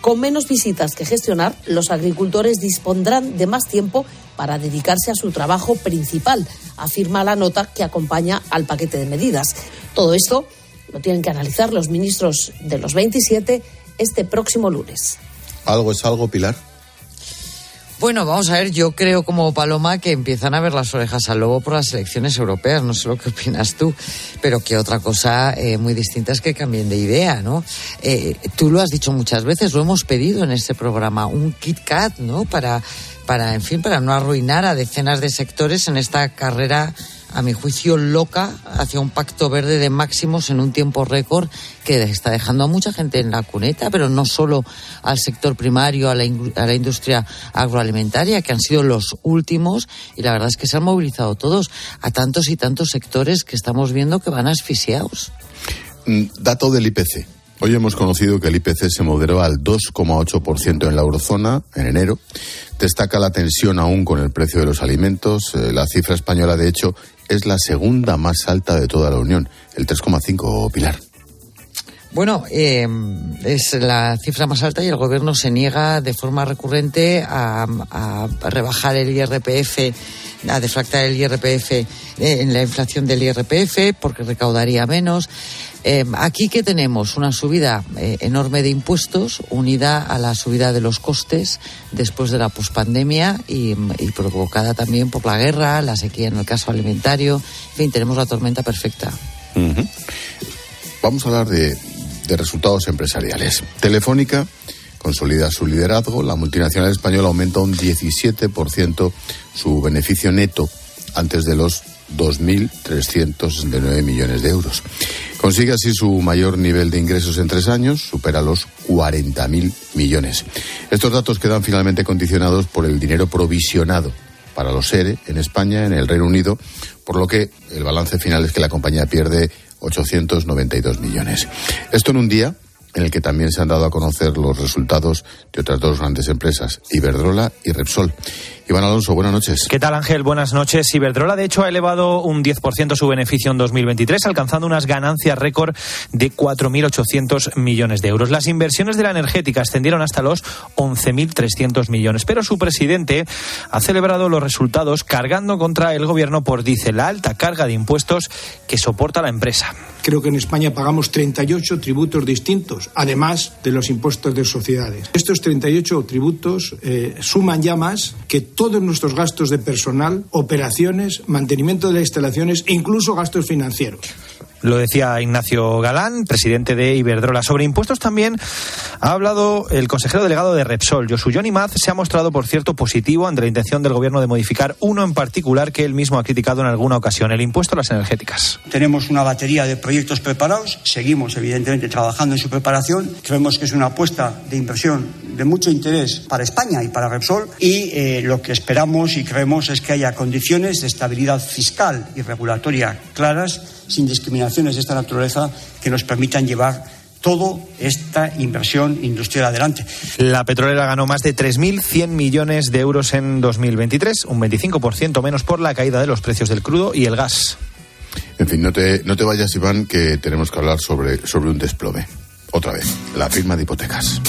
Con menos visitas que gestionar, los agricultores dispondrán de más tiempo para dedicarse a su trabajo principal, afirma la nota que acompaña al paquete de medidas. Todo esto lo tienen que analizar los ministros de los 27 este próximo lunes. ¿Algo es algo, Pilar? Bueno, vamos a ver, yo creo como Paloma que empiezan a ver las orejas al lobo por las elecciones europeas, no sé lo que opinas tú, pero que otra cosa eh, muy distinta es que cambien de idea, ¿no? Eh, tú lo has dicho muchas veces, lo hemos pedido en este programa, un Kit Kat, ¿no? Para, para, en fin, para no arruinar a decenas de sectores en esta carrera a mi juicio, loca hacia un pacto verde de máximos en un tiempo récord que está dejando a mucha gente en la cuneta, pero no solo al sector primario, a la, industria agroalimentaria, que han sido los últimos, y la verdad es que se han movilizado todos a tantos y tantos sectores que estamos viendo que van asfixiados. Dato del IPC. Hoy hemos conocido que el IPC se moderó al 2,8% en la eurozona en enero. Destaca la tensión aún con el precio de los alimentos. La cifra española, de hecho, es la segunda más alta de toda la Unión, el 3,5 Pilar. Bueno, eh, es la cifra más alta y el gobierno se niega de forma recurrente a, rebajar el IRPF, a deflactar el IRPF eh, en la inflación del IRPF porque recaudaría menos. Eh, aquí que tenemos una subida eh, enorme de impuestos unida a la subida de los costes después de la pospandemia y, provocada también por la guerra, la sequía en el caso alimentario. En fin, tenemos la tormenta perfecta. Vamos a hablar de resultados empresariales. Telefónica consolida su liderazgo. La multinacional española aumenta un 17% su beneficio neto antes de los 2.369 millones de euros. Consigue así su mayor nivel de ingresos en tres años, supera los 40.000 millones. Estos datos quedan finalmente condicionados por el dinero provisionado para los ERE en España, en el Reino Unido, por lo que el balance final es que la compañía pierde 892 millones. Esto en un día en el que también se han dado a conocer los resultados de otras dos grandes empresas, Iberdrola y Repsol. Iván Alonso, buenas noches. ¿Qué tal Ángel? Buenas noches. Iberdrola de hecho ha elevado un 10% su beneficio en 2023, alcanzando unas ganancias récord de 4.800 millones de euros. Las inversiones de la energética ascendieron hasta los 11.300 millones, pero su presidente ha celebrado los resultados cargando contra el gobierno por, dice, la alta carga de impuestos que soporta la empresa. Creo que en España pagamos 38 tributos distintos, además de los impuestos de sociedades. Estos 38 tributos eh, suman ya más que todos nuestros gastos de personal, operaciones, mantenimiento de las instalaciones e incluso gastos financieros. Lo decía Ignacio Galán, presidente de Iberdrola. Sobre impuestos también ha hablado el consejero delegado de Repsol, Josu Johnny Maz, se ha mostrado, por cierto, positivo ante la intención del gobierno de modificar uno en particular que él mismo ha criticado en alguna ocasión, el impuesto a las energéticas. Tenemos una batería de proyectos preparados, seguimos evidentemente trabajando en su preparación, creemos que es una apuesta de inversión de mucho interés para España y para Repsol. Y eh, lo que esperamos y creemos es que haya condiciones de estabilidad fiscal y regulatoria claras sin discriminaciones de esta naturaleza que nos permitan llevar toda esta inversión industrial adelante. La petrolera ganó más de 3.100 millones de euros en 2023, un 25% menos por la caída de los precios del crudo y el gas. En fin, no te, no te vayas, Iván, que tenemos que hablar sobre, sobre un desplome. Otra vez, la firma de hipotecas.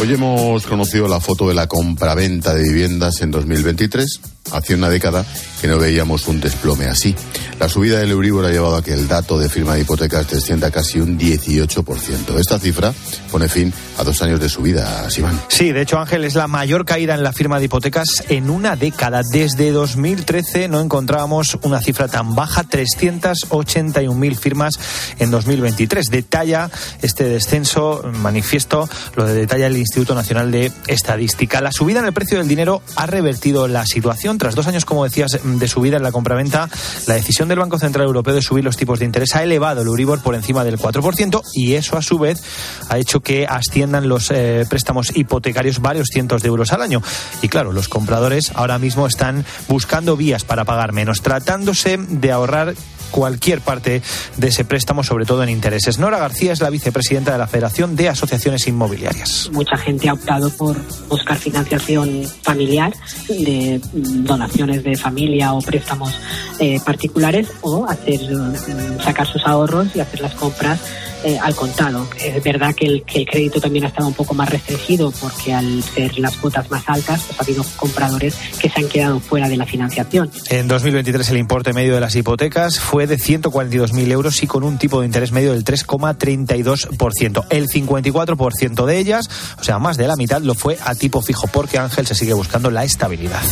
Hoy hemos conocido la foto de la compraventa de viviendas en 2023. Hace una década que no veíamos un desplome así. La subida del Euribor ha llevado a que el dato de firma de hipotecas descienda casi un 18%. Esta cifra pone fin a dos años de subida, Iván. Sí, de hecho, Ángel, es la mayor caída en la firma de hipotecas en una década. Desde 2013 no encontrábamos una cifra tan baja, 381.000 firmas en 2023. Detalla este descenso, manifiesto, lo de detalla el Instituto Nacional de Estadística. La subida en el precio del dinero ha revertido la situación. Tras dos años, como decías, de subida en la compraventa, la decisión del Banco Central Europeo de subir los tipos de interés ha elevado el Euribor por encima del 4% y eso, a su vez, ha hecho que asciendan los eh, préstamos hipotecarios varios cientos de euros al año. Y claro, los compradores ahora mismo están buscando vías para pagar menos, tratándose de ahorrar cualquier parte de ese préstamo, sobre todo en intereses. Nora García es la vicepresidenta de la Federación de Asociaciones Inmobiliarias. Mucha gente ha optado por buscar financiación familiar de donaciones de familia o préstamos eh, particulares o hacer mm, sacar sus ahorros y hacer las compras eh, al contado. Es verdad que el, que el, crédito también ha estado un poco más restringido porque al ser las cuotas más altas, pues ha habido compradores que se han quedado fuera de la financiación. En 2023 el importe medio de las hipotecas fue de 142.000 euros y con un tipo de interés medio del 3,32%. El 54% de ellas, o sea, más de la mitad, lo fue a tipo fijo porque Ángel se sigue buscando la estabilidad.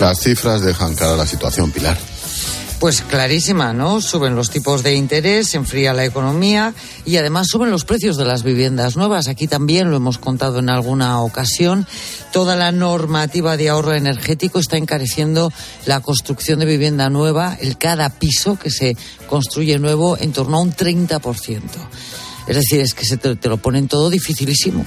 Las cifras dejan clara la situación, Pilar. Pues clarísima, ¿no? Suben los tipos de interés, se enfría la economía y además suben los precios de las viviendas nuevas. Aquí también lo hemos contado en alguna ocasión. Toda la normativa de ahorro energético está encareciendo la construcción de vivienda nueva, el cada piso que se construye nuevo en torno a un 30%. Es decir, es que se te, lo ponen todo dificilísimo.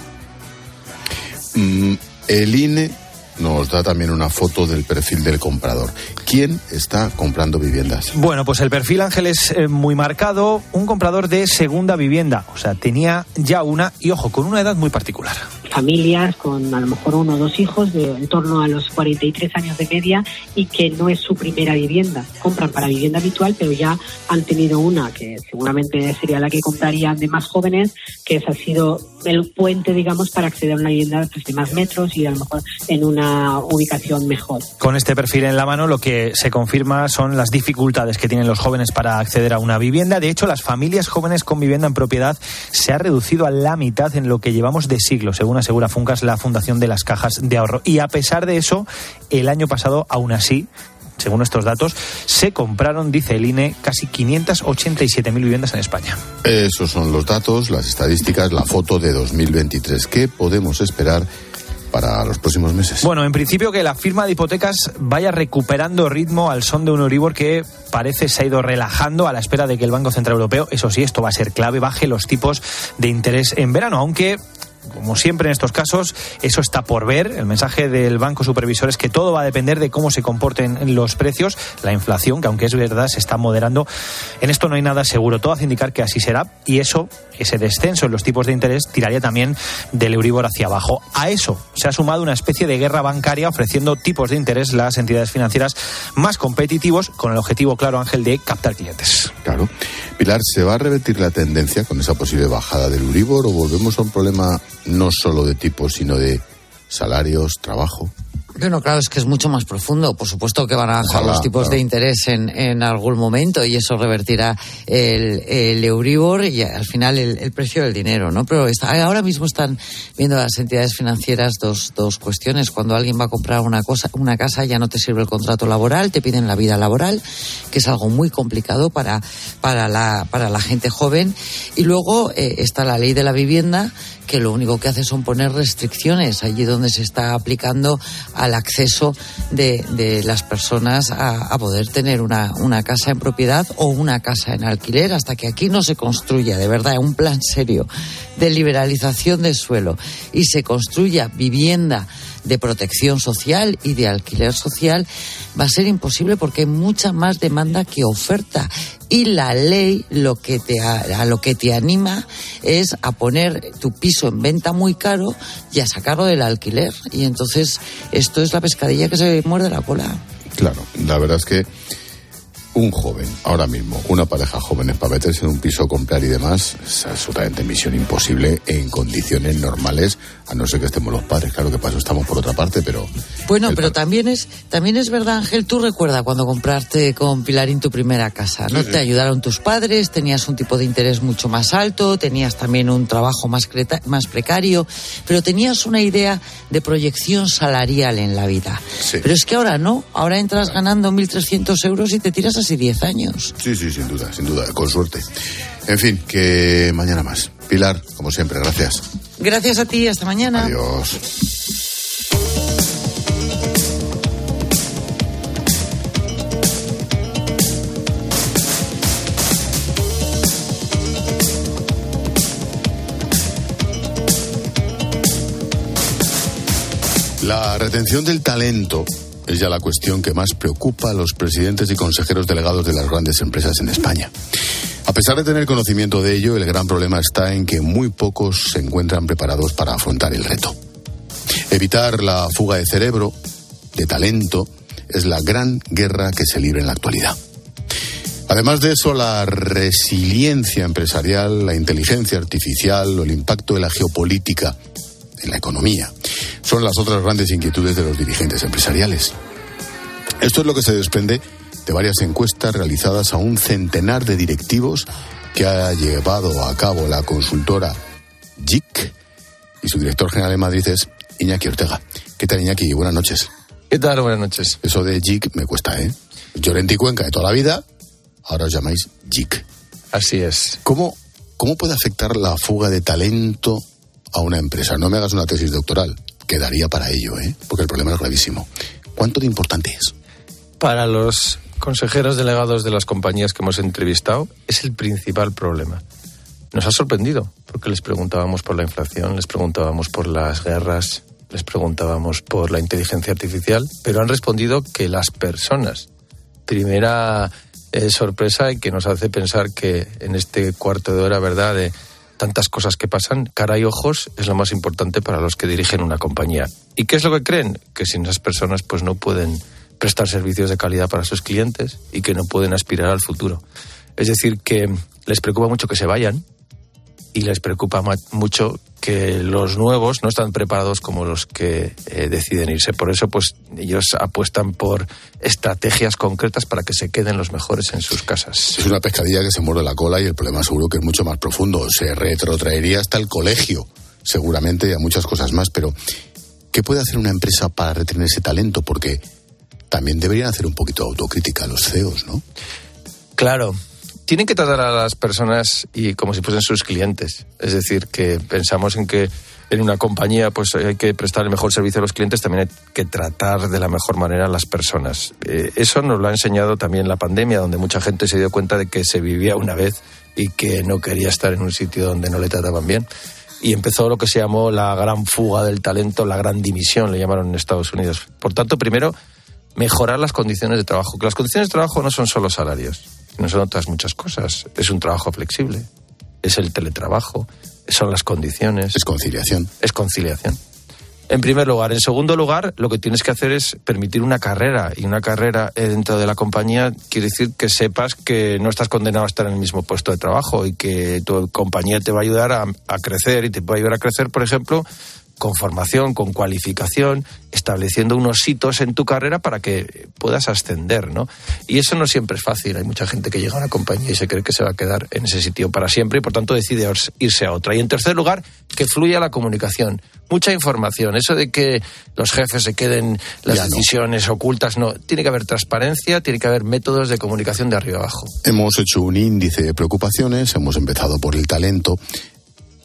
Mm, el INE nos da también una foto del perfil del comprador. ¿Quién está comprando viviendas? Bueno, pues el perfil Ángel es eh, muy marcado, un comprador de segunda vivienda, o sea, tenía ya una y ojo, con una edad muy particular familias con a lo mejor uno o dos hijos de en torno a los 43 años de media y que no es su primera vivienda. Compran para vivienda habitual, pero ya han tenido una que seguramente sería la que comprarían de más jóvenes, que esa ha sido el puente, digamos, para acceder a una vivienda de más metros y a lo mejor en una ubicación mejor. Con este perfil en la mano, lo que se confirma son las dificultades que tienen los jóvenes para acceder a una vivienda. De hecho, las familias jóvenes con vivienda en propiedad se ha reducido a la mitad en lo que llevamos de siglo, según asegura Funcas, la fundación de las cajas de ahorro. Y a pesar de eso, el año pasado, aún así, según estos datos, se compraron, dice el INE, casi 587.000 viviendas en España. Esos son los datos, las estadísticas, la foto de 2023. ¿Qué podemos esperar? para los próximos meses? Bueno, en principio que la firma de hipotecas vaya recuperando ritmo al son de un Euribor que parece se ha ido relajando a la espera de que el Banco Central Europeo, eso sí, esto va a ser clave, baje los tipos de interés en verano, aunque como siempre en estos casos, eso está por ver. El mensaje del Banco Supervisor es que todo va a depender de cómo se comporten los precios, la inflación, que aunque es verdad se está moderando. En esto no hay nada seguro. Todo hace indicar que así será y eso, ese descenso en los tipos de interés, tiraría también del Euribor hacia abajo. A eso se ha sumado una especie de guerra bancaria ofreciendo tipos de interés las entidades financieras más competitivos con el objetivo claro, Ángel, de captar clientes. Claro. Pilar, ¿se va a revertir la tendencia con esa posible bajada del Euribor o volvemos a un problema no solo de tipos, sino de salarios, trabajo? Bueno, claro, es que es mucho más profundo. Por supuesto que van a bajar los tipos de interés en, en, algún momento y eso revertirá el, el Euribor y al final el, el, precio del dinero, ¿no? Pero está, ahora mismo están viendo las entidades financieras dos, dos cuestiones. Cuando alguien va a comprar una, cosa, una casa ya no te sirve el contrato laboral, te piden la vida laboral, que es algo muy complicado para, para, la, para la gente joven. Y luego eh, está la ley de la vivienda que lo único que hace son poner restricciones allí donde se está aplicando al acceso de, de las personas a, poder tener una, una casa en propiedad o una casa en alquiler hasta que aquí no se construya. De verdad un plan serio de liberalización del suelo y se construya vivienda de protección social y de alquiler social va a ser imposible porque hay mucha más demanda que oferta y la ley lo que te a, lo que te anima es a poner tu piso en venta muy caro y a sacarlo del alquiler y entonces esto es la pescadilla que se muerde la cola. Claro, la verdad es que un joven, ahora mismo, una pareja jóvenes para meterse en un piso, comprar y demás, es absolutamente misión imposible en condiciones normales, a no ser que estemos los padres, claro que para eso estamos por otra parte, pero... Bueno, pero también es, también es verdad, Ángel, tú recuerda cuando compraste con Pilarín tu primera casa, ¿no? Sí, sí. Te ayudaron tus padres, tenías un tipo de interés mucho más alto, tenías también un trabajo más, más precario, pero tenías una idea de proyección salarial en la vida. Sí. Pero es que ahora no, ahora entras ganando 1.300 euros y te tiras así 10 años. Sí, sí, sin duda, sin duda, con suerte. En fin, que mañana más. Pilar, como siempre, gracias. Gracias a ti, hasta mañana. Adiós. La retención del talento es ya la cuestión que más preocupa a los presidentes y consejeros delegados de las grandes empresas en España. A pesar de tener conocimiento de ello, el gran problema está en que muy pocos se encuentran preparados para afrontar el reto. Evitar la fuga de cerebro, de talento, es la gran guerra que se libra en la actualidad. Además de eso, la resiliencia empresarial, la inteligencia artificial o el impacto de la geopolítica en la economía son las otras grandes inquietudes de los dirigentes empresariales. Esto es lo que se desprende de varias encuestas realizadas a un centenar de directivos que ha llevado a cabo la consultora JIC y su director general en Madrid es Iñaki Ortega. ¿Qué tal, Iñaki? Buenas noches. ¿Qué tal? Buenas noches. Eso de JIC me cuesta, ¿eh? Llorente y Cuenca de toda la vida, ahora os llamáis JIC. Así es. ¿Cómo, ¿Cómo puede afectar la fuga de talento a una empresa? No me hagas una tesis doctoral, quedaría para ello, ¿eh? Porque el problema es gravísimo. ¿Cuánto de importante es? Para los consejeros delegados de las compañías que hemos entrevistado, es el principal problema. Nos ha sorprendido, porque les preguntábamos por la inflación, les preguntábamos por las guerras, les preguntábamos por la inteligencia artificial, pero han respondido que las personas. Primera eh, sorpresa y que nos hace pensar que en este cuarto de hora, ¿verdad?, de tantas cosas que pasan, cara y ojos es lo más importante para los que dirigen una compañía. ¿Y qué es lo que creen? Que sin esas personas pues no pueden prestar servicios de calidad para sus clientes y que no pueden aspirar al futuro. Es decir, que les preocupa mucho que se vayan y les preocupa mucho que los nuevos no están preparados como los que eh, deciden irse. Por eso, pues ellos apuestan por estrategias concretas para que se queden los mejores en sus casas. Es una pescadilla que se muerde la cola y el problema seguro que es mucho más profundo. Se retrotraería hasta el colegio, seguramente, y a muchas cosas más. Pero, ¿qué puede hacer una empresa para retener ese talento? Porque también deberían hacer un poquito de autocrítica a los CEOs, ¿no? Claro, tienen que tratar a las personas y como si fuesen sus clientes. Es decir, que pensamos en que en una compañía pues hay que prestar el mejor servicio a los clientes, también hay que tratar de la mejor manera a las personas. Eh, eso nos lo ha enseñado también la pandemia, donde mucha gente se dio cuenta de que se vivía una vez y que no quería estar en un sitio donde no le trataban bien. y empezó lo que se llamó la gran fuga del talento, la gran dimisión, le llamaron en Estados Unidos. Por tanto, primero, mejorar las condiciones de trabajo. Que las condiciones de trabajo no son solo salarios, no son otras muchas cosas. Es un trabajo flexible, es el teletrabajo, son las condiciones. Es conciliación. Es conciliación. En primer lugar. En segundo lugar, lo que tienes que hacer es permitir una carrera. Y una carrera eh, dentro de la compañía quiere decir que sepas que no estás condenado a estar en el mismo puesto de trabajo y que tu compañía te va a ayudar a, a crecer y te puede ayudar a crecer, por ejemplo, con formación, con cualificación, estableciendo unos hitos en tu carrera para que puedas ascender, ¿no? Y eso no siempre es fácil. Hay mucha gente que llega a una compañía y se cree que se va a quedar en ese sitio para siempre y por tanto decide irse a otra. Y en tercer lugar, que fluya la comunicación. Mucha información. Eso de que los jefes se queden las decisiones ocultas, no. Tiene que haber transparencia, tiene que haber métodos de comunicación de arriba abajo. Hemos hecho un índice de preocupaciones, hemos empezado por el talento.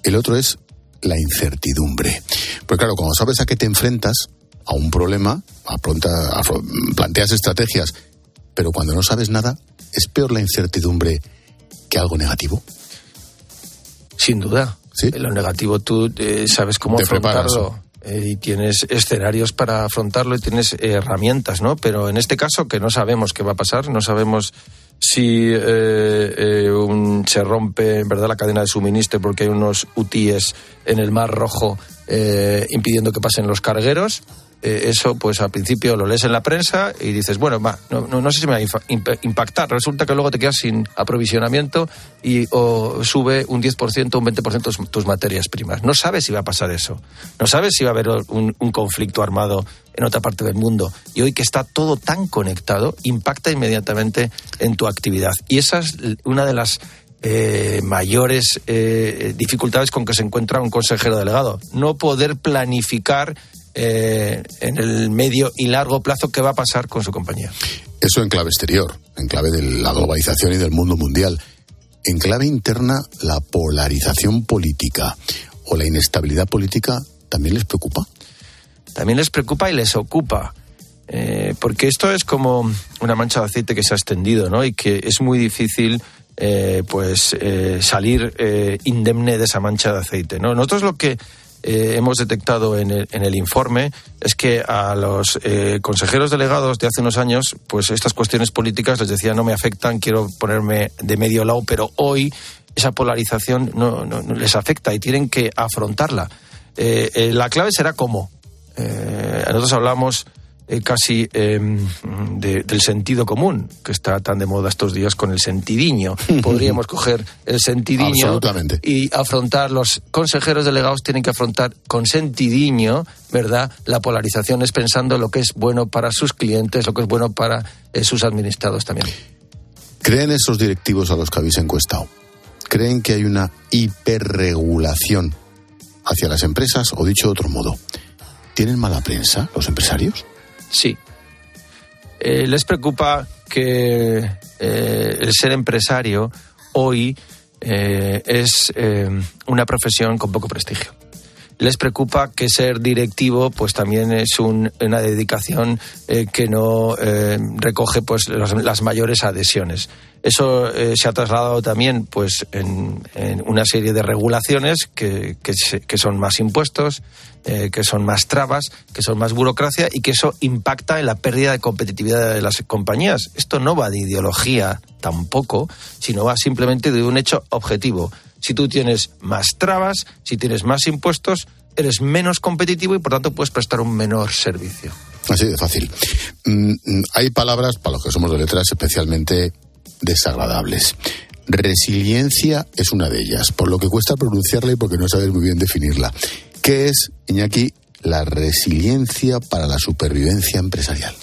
El otro es la incertidumbre. Porque claro, cuando sabes a qué te enfrentas, a un problema, planteas estrategias, pero cuando no sabes nada, ¿es peor la incertidumbre que algo negativo? Sin duda. ¿Sí? Lo negativo tú eh, sabes cómo afrontarlo. Eh, y tienes escenarios para afrontarlo y tienes herramientas, ¿no? Pero en este caso que no sabemos qué va a pasar, no sabemos si eh, eh, un, se rompe verdad la cadena de suministro porque hay unos UTIs en el Mar Rojo eh, impidiendo que pasen los cargueros. Eso, pues al principio lo lees en la prensa y dices, bueno, va, no, sé si me va a impactar. Resulta que luego te quedas sin aprovisionamiento y o sube un 10%, un 20% tus materias primas. No sabes si va a pasar eso. No sabes si va a haber un, un conflicto armado en otra parte del mundo. Y hoy que está todo tan conectado, impacta inmediatamente en tu actividad. Y esa es una de las eh, mayores eh, dificultades con que se encuentra un consejero delegado. No poder planificar eh, en el medio y largo plazo qué va a pasar con su compañía. Eso en clave exterior, en clave de la globalización y del mundo mundial. En clave interna, la polarización política o la inestabilidad política también les preocupa también les preocupa y les ocupa. Eh, porque esto es como una mancha de aceite que se ha extendido, ¿no? Y que es muy difícil, eh, pues, eh, salir indemne de esa mancha de aceite, ¿no? Nosotros lo que hemos detectado en el, en el, informe es que a los consejeros delegados de hace unos años, pues estas cuestiones políticas les decía no me afectan, quiero ponerme de medio lado, pero hoy esa polarización no, les afecta y tienen que afrontarla. la clave será cómo. Eh, nosotros hablamos eh, casi em, del sentido común, que está tan de moda estos días con el sentidiño. Podríamos coger el sentidiño y afrontar, los consejeros delegados tienen que afrontar con sentidiño, ¿verdad?, la polarización, es pensando lo que es bueno para sus clientes, lo que es bueno para eh, sus administrados también. ¿Creen esos directivos a los que habéis encuestado? ¿Creen que hay una hiperregulación hacia las empresas? O dicho de otro modo, ¿Tienen mala prensa los empresarios? Sí. Eh, les preocupa que eh, el ser empresario hoy eh, es una profesión con poco prestigio. Les preocupa que ser directivo pues también es una dedicación que no recoge pues las mayores adhesiones. Eso eh, se ha trasladado también pues, en, una serie de regulaciones que, que, son más impuestos, eh, que son más trabas, que son más burocracia y que eso impacta en la pérdida de competitividad de las compañías. Esto no va de ideología tampoco, sino va simplemente de un hecho objetivo. Si tú tienes más trabas, si tienes más impuestos, eres menos competitivo y por tanto puedes prestar un menor servicio. Así de fácil. Mm, mm, hay palabras, para los que somos de letras, especialmente desagradables. Resiliencia es una de ellas, por lo que cuesta pronunciarla y porque no sabes muy bien definirla. ¿Qué es, Iñaki, la resiliencia para la supervivencia empresarial?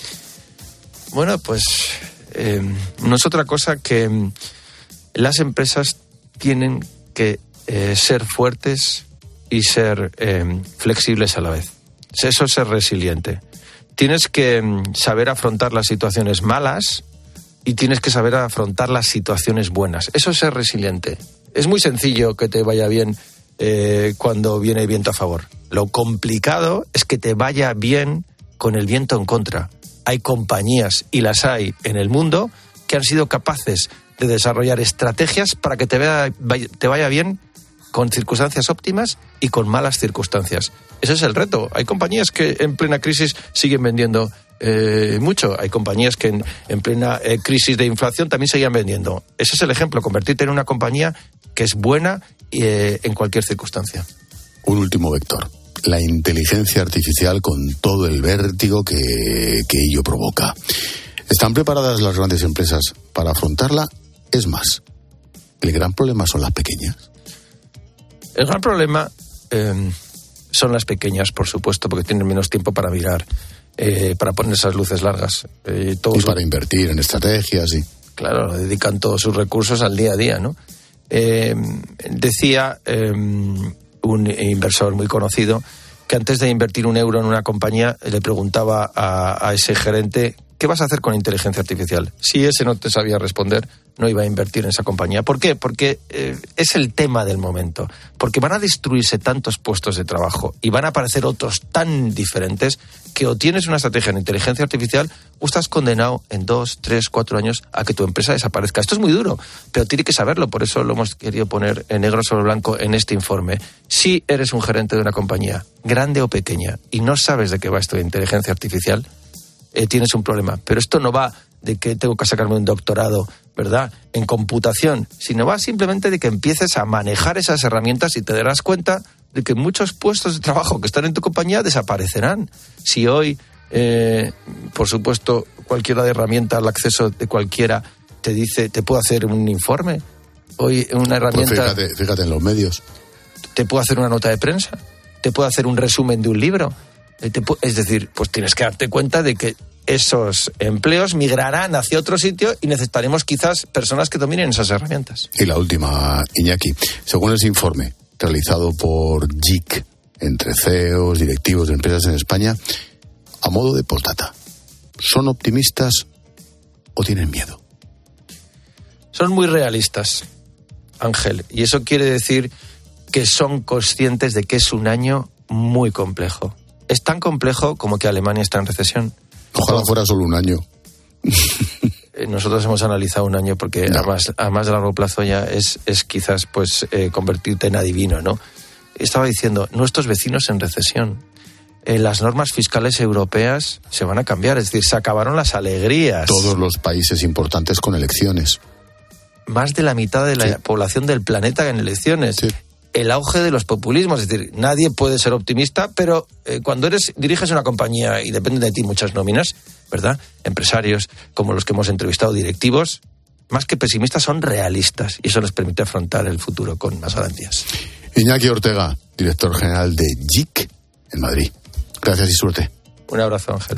Bueno, pues eh, no es otra cosa que mm, las empresas tienen que eh, ser fuertes y ser eh, flexibles a la vez. Eso es ser resiliente. Tienes que mm, saber afrontar las situaciones malas y tienes que saber afrontar las situaciones buenas. Eso es ser resiliente. Es muy sencillo que te vaya bien eh, cuando viene viento a favor. Lo complicado es que te vaya bien con el viento en contra. Hay compañías, y las hay en el mundo, que han sido capaces de desarrollar estrategias para que te, te vaya bien con circunstancias óptimas y con malas circunstancias. Ese es el reto. Hay compañías que en plena crisis siguen vendiendo eh, mucho. Hay compañías que en, plena eh, crisis de inflación también seguían vendiendo. Ese es el ejemplo, convertirte en una compañía que es buena eh, en cualquier circunstancia. Un último vector. La inteligencia artificial con todo el vértigo que, que ello provoca. ¿Están preparadas las grandes empresas para afrontarla? Es más, ¿el gran problema son las pequeñas? El gran problema son las pequeñas, por supuesto, porque tienen menos tiempo para mirar eh, para poner esas luces largas. Eh, y para invertir en estrategias y... Claro, dedican todos sus recursos al día a día, ¿no? Eh, decía un inversor muy conocido que antes de invertir un euro en una compañía le preguntaba a, a ese gerente ¿qué vas a hacer con inteligencia artificial? Si ese no te sabía responder, no iba a invertir en esa compañía. ¿Por qué? Porque eh, es el tema del momento. Porque van a destruirse tantos puestos de trabajo y van a aparecer otros tan diferentes que o tienes una estrategia en inteligencia artificial o estás condenado en dos, tres, cuatro años a que tu empresa desaparezca. Esto es muy duro, pero tiene que saberlo. Por eso lo hemos querido poner en negro sobre blanco en este informe. Si eres un gerente de una compañía, grande o pequeña, y no sabes de qué va esto de inteligencia artificial, eh, tienes un problema. Pero esto no va de que tengo que sacarme un doctorado, ¿verdad?, en computación, sino va simplemente de que empieces a manejar esas herramientas y te darás cuenta de que muchos puestos de trabajo que están en tu compañía desaparecerán. Si hoy, eh, por supuesto, cualquier herramienta, al acceso de cualquiera, te dice, te puedo hacer un informe. Hoy una pues herramienta... fíjate, fíjate en los medios. Te puedo hacer una nota de prensa, te puedo hacer un resumen de un libro es decir, pues tienes que darte cuenta de que esos empleos migrarán hacia otro sitio y necesitaremos quizás personas que dominen esas herramientas. Y la última, Iñaki. Según ese informe realizado por JIC, entre CEOs, directivos de empresas en España, a modo de postdata, ¿son optimistas o tienen miedo? Son muy realistas, Ángel, y eso quiere decir que son conscientes de que es un año muy complejo es tan complejo como que Alemania está en recesión. Ojalá fuera solo un año. Eh, nosotros hemos analizado un año porque a, más, a más largo plazo ya es, es quizás pues eh, convertirte en adivino, ¿no? Estaba diciendo, nuestros vecinos en recesión. Eh, las normas fiscales europeas se van a cambiar, es decir, se acabaron las alegrías. Todos los países importantes con elecciones. Más de la mitad de la población del planeta en elecciones. Sí el auge de los populismos. Es decir, nadie puede ser optimista, pero eh, cuando eres diriges una compañía y dependen de ti muchas nóminas, ¿verdad? Empresarios como los que hemos entrevistado, directivos, más que pesimistas, son realistas y eso les permite afrontar el futuro con más garantías. Iñaki Ortega, director general de JIC en Madrid. Gracias y suerte. Un abrazo, Ángel.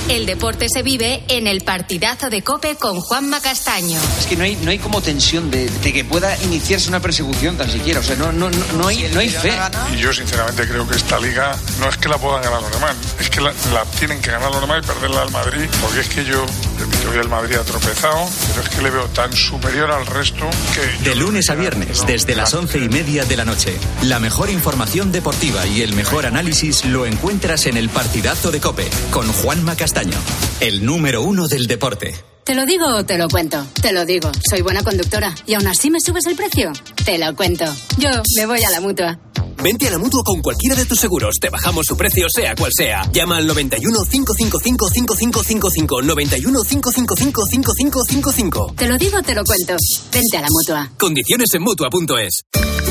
El deporte se vive en el partidazo de Cope con Juanma Castaño. Es que no hay, no hay como tensión de, que pueda iniciarse una persecución tan siquiera. O sea, no, no, no, hay, no hay fe. Y yo sinceramente creo que esta liga no es que la puedan ganar los demás, es que la, tienen que ganar los demás y perderla al Madrid, porque es que yo, yo el Madrid ha tropezado, pero es que le veo tan superior al resto que... De lunes a viernes, desde las once y media de la noche, la mejor información deportiva y el mejor análisis lo encuentras en el partidazo de Cope con Juanma Castaño el número uno del deporte. ¿Te lo digo o te lo cuento? Te lo digo. Soy buena conductora. ¿Y aún así me subes el precio? Te lo cuento. Yo me voy a la mutua. Vente a la mutua con cualquiera de tus seguros. Te bajamos su precio, sea cual sea. Llama al 91 555 5555. 91 555 5555. Te lo digo, te lo cuento. Vente a la mutua. Condiciones en mutua.es.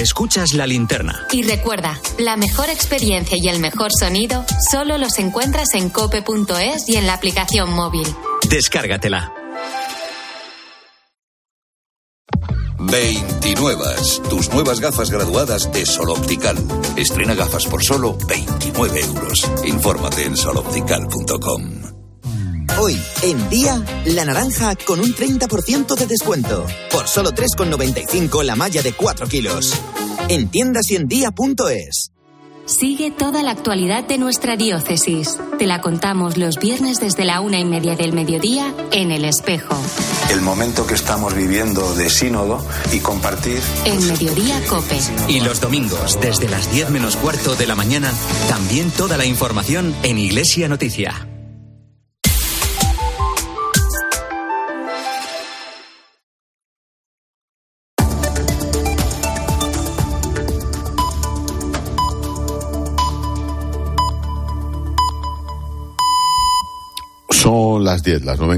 Escuchas la linterna. Y recuerda, la mejor experiencia y el mejor sonido solo los encuentras en cope.es y en la aplicación móvil. Descárgatela. 29. Tus nuevas gafas graduadas de Sol Optical. Estrena gafas por solo 29 euros. Infórmate en soloptical.com. Hoy, en día, la naranja con un 30% de descuento. Por solo 3,95 la malla de 4 kilos. En tiendas y en día.es. Sigue toda la actualidad de nuestra diócesis. Te la contamos los viernes desde la una y media del mediodía en El Espejo. El momento que estamos viviendo de sínodo y compartir. En Mediodía Cope. Y los domingos, desde las 10 menos cuarto de la mañana, también toda la información en Iglesia Noticia. Son las 10, las 9.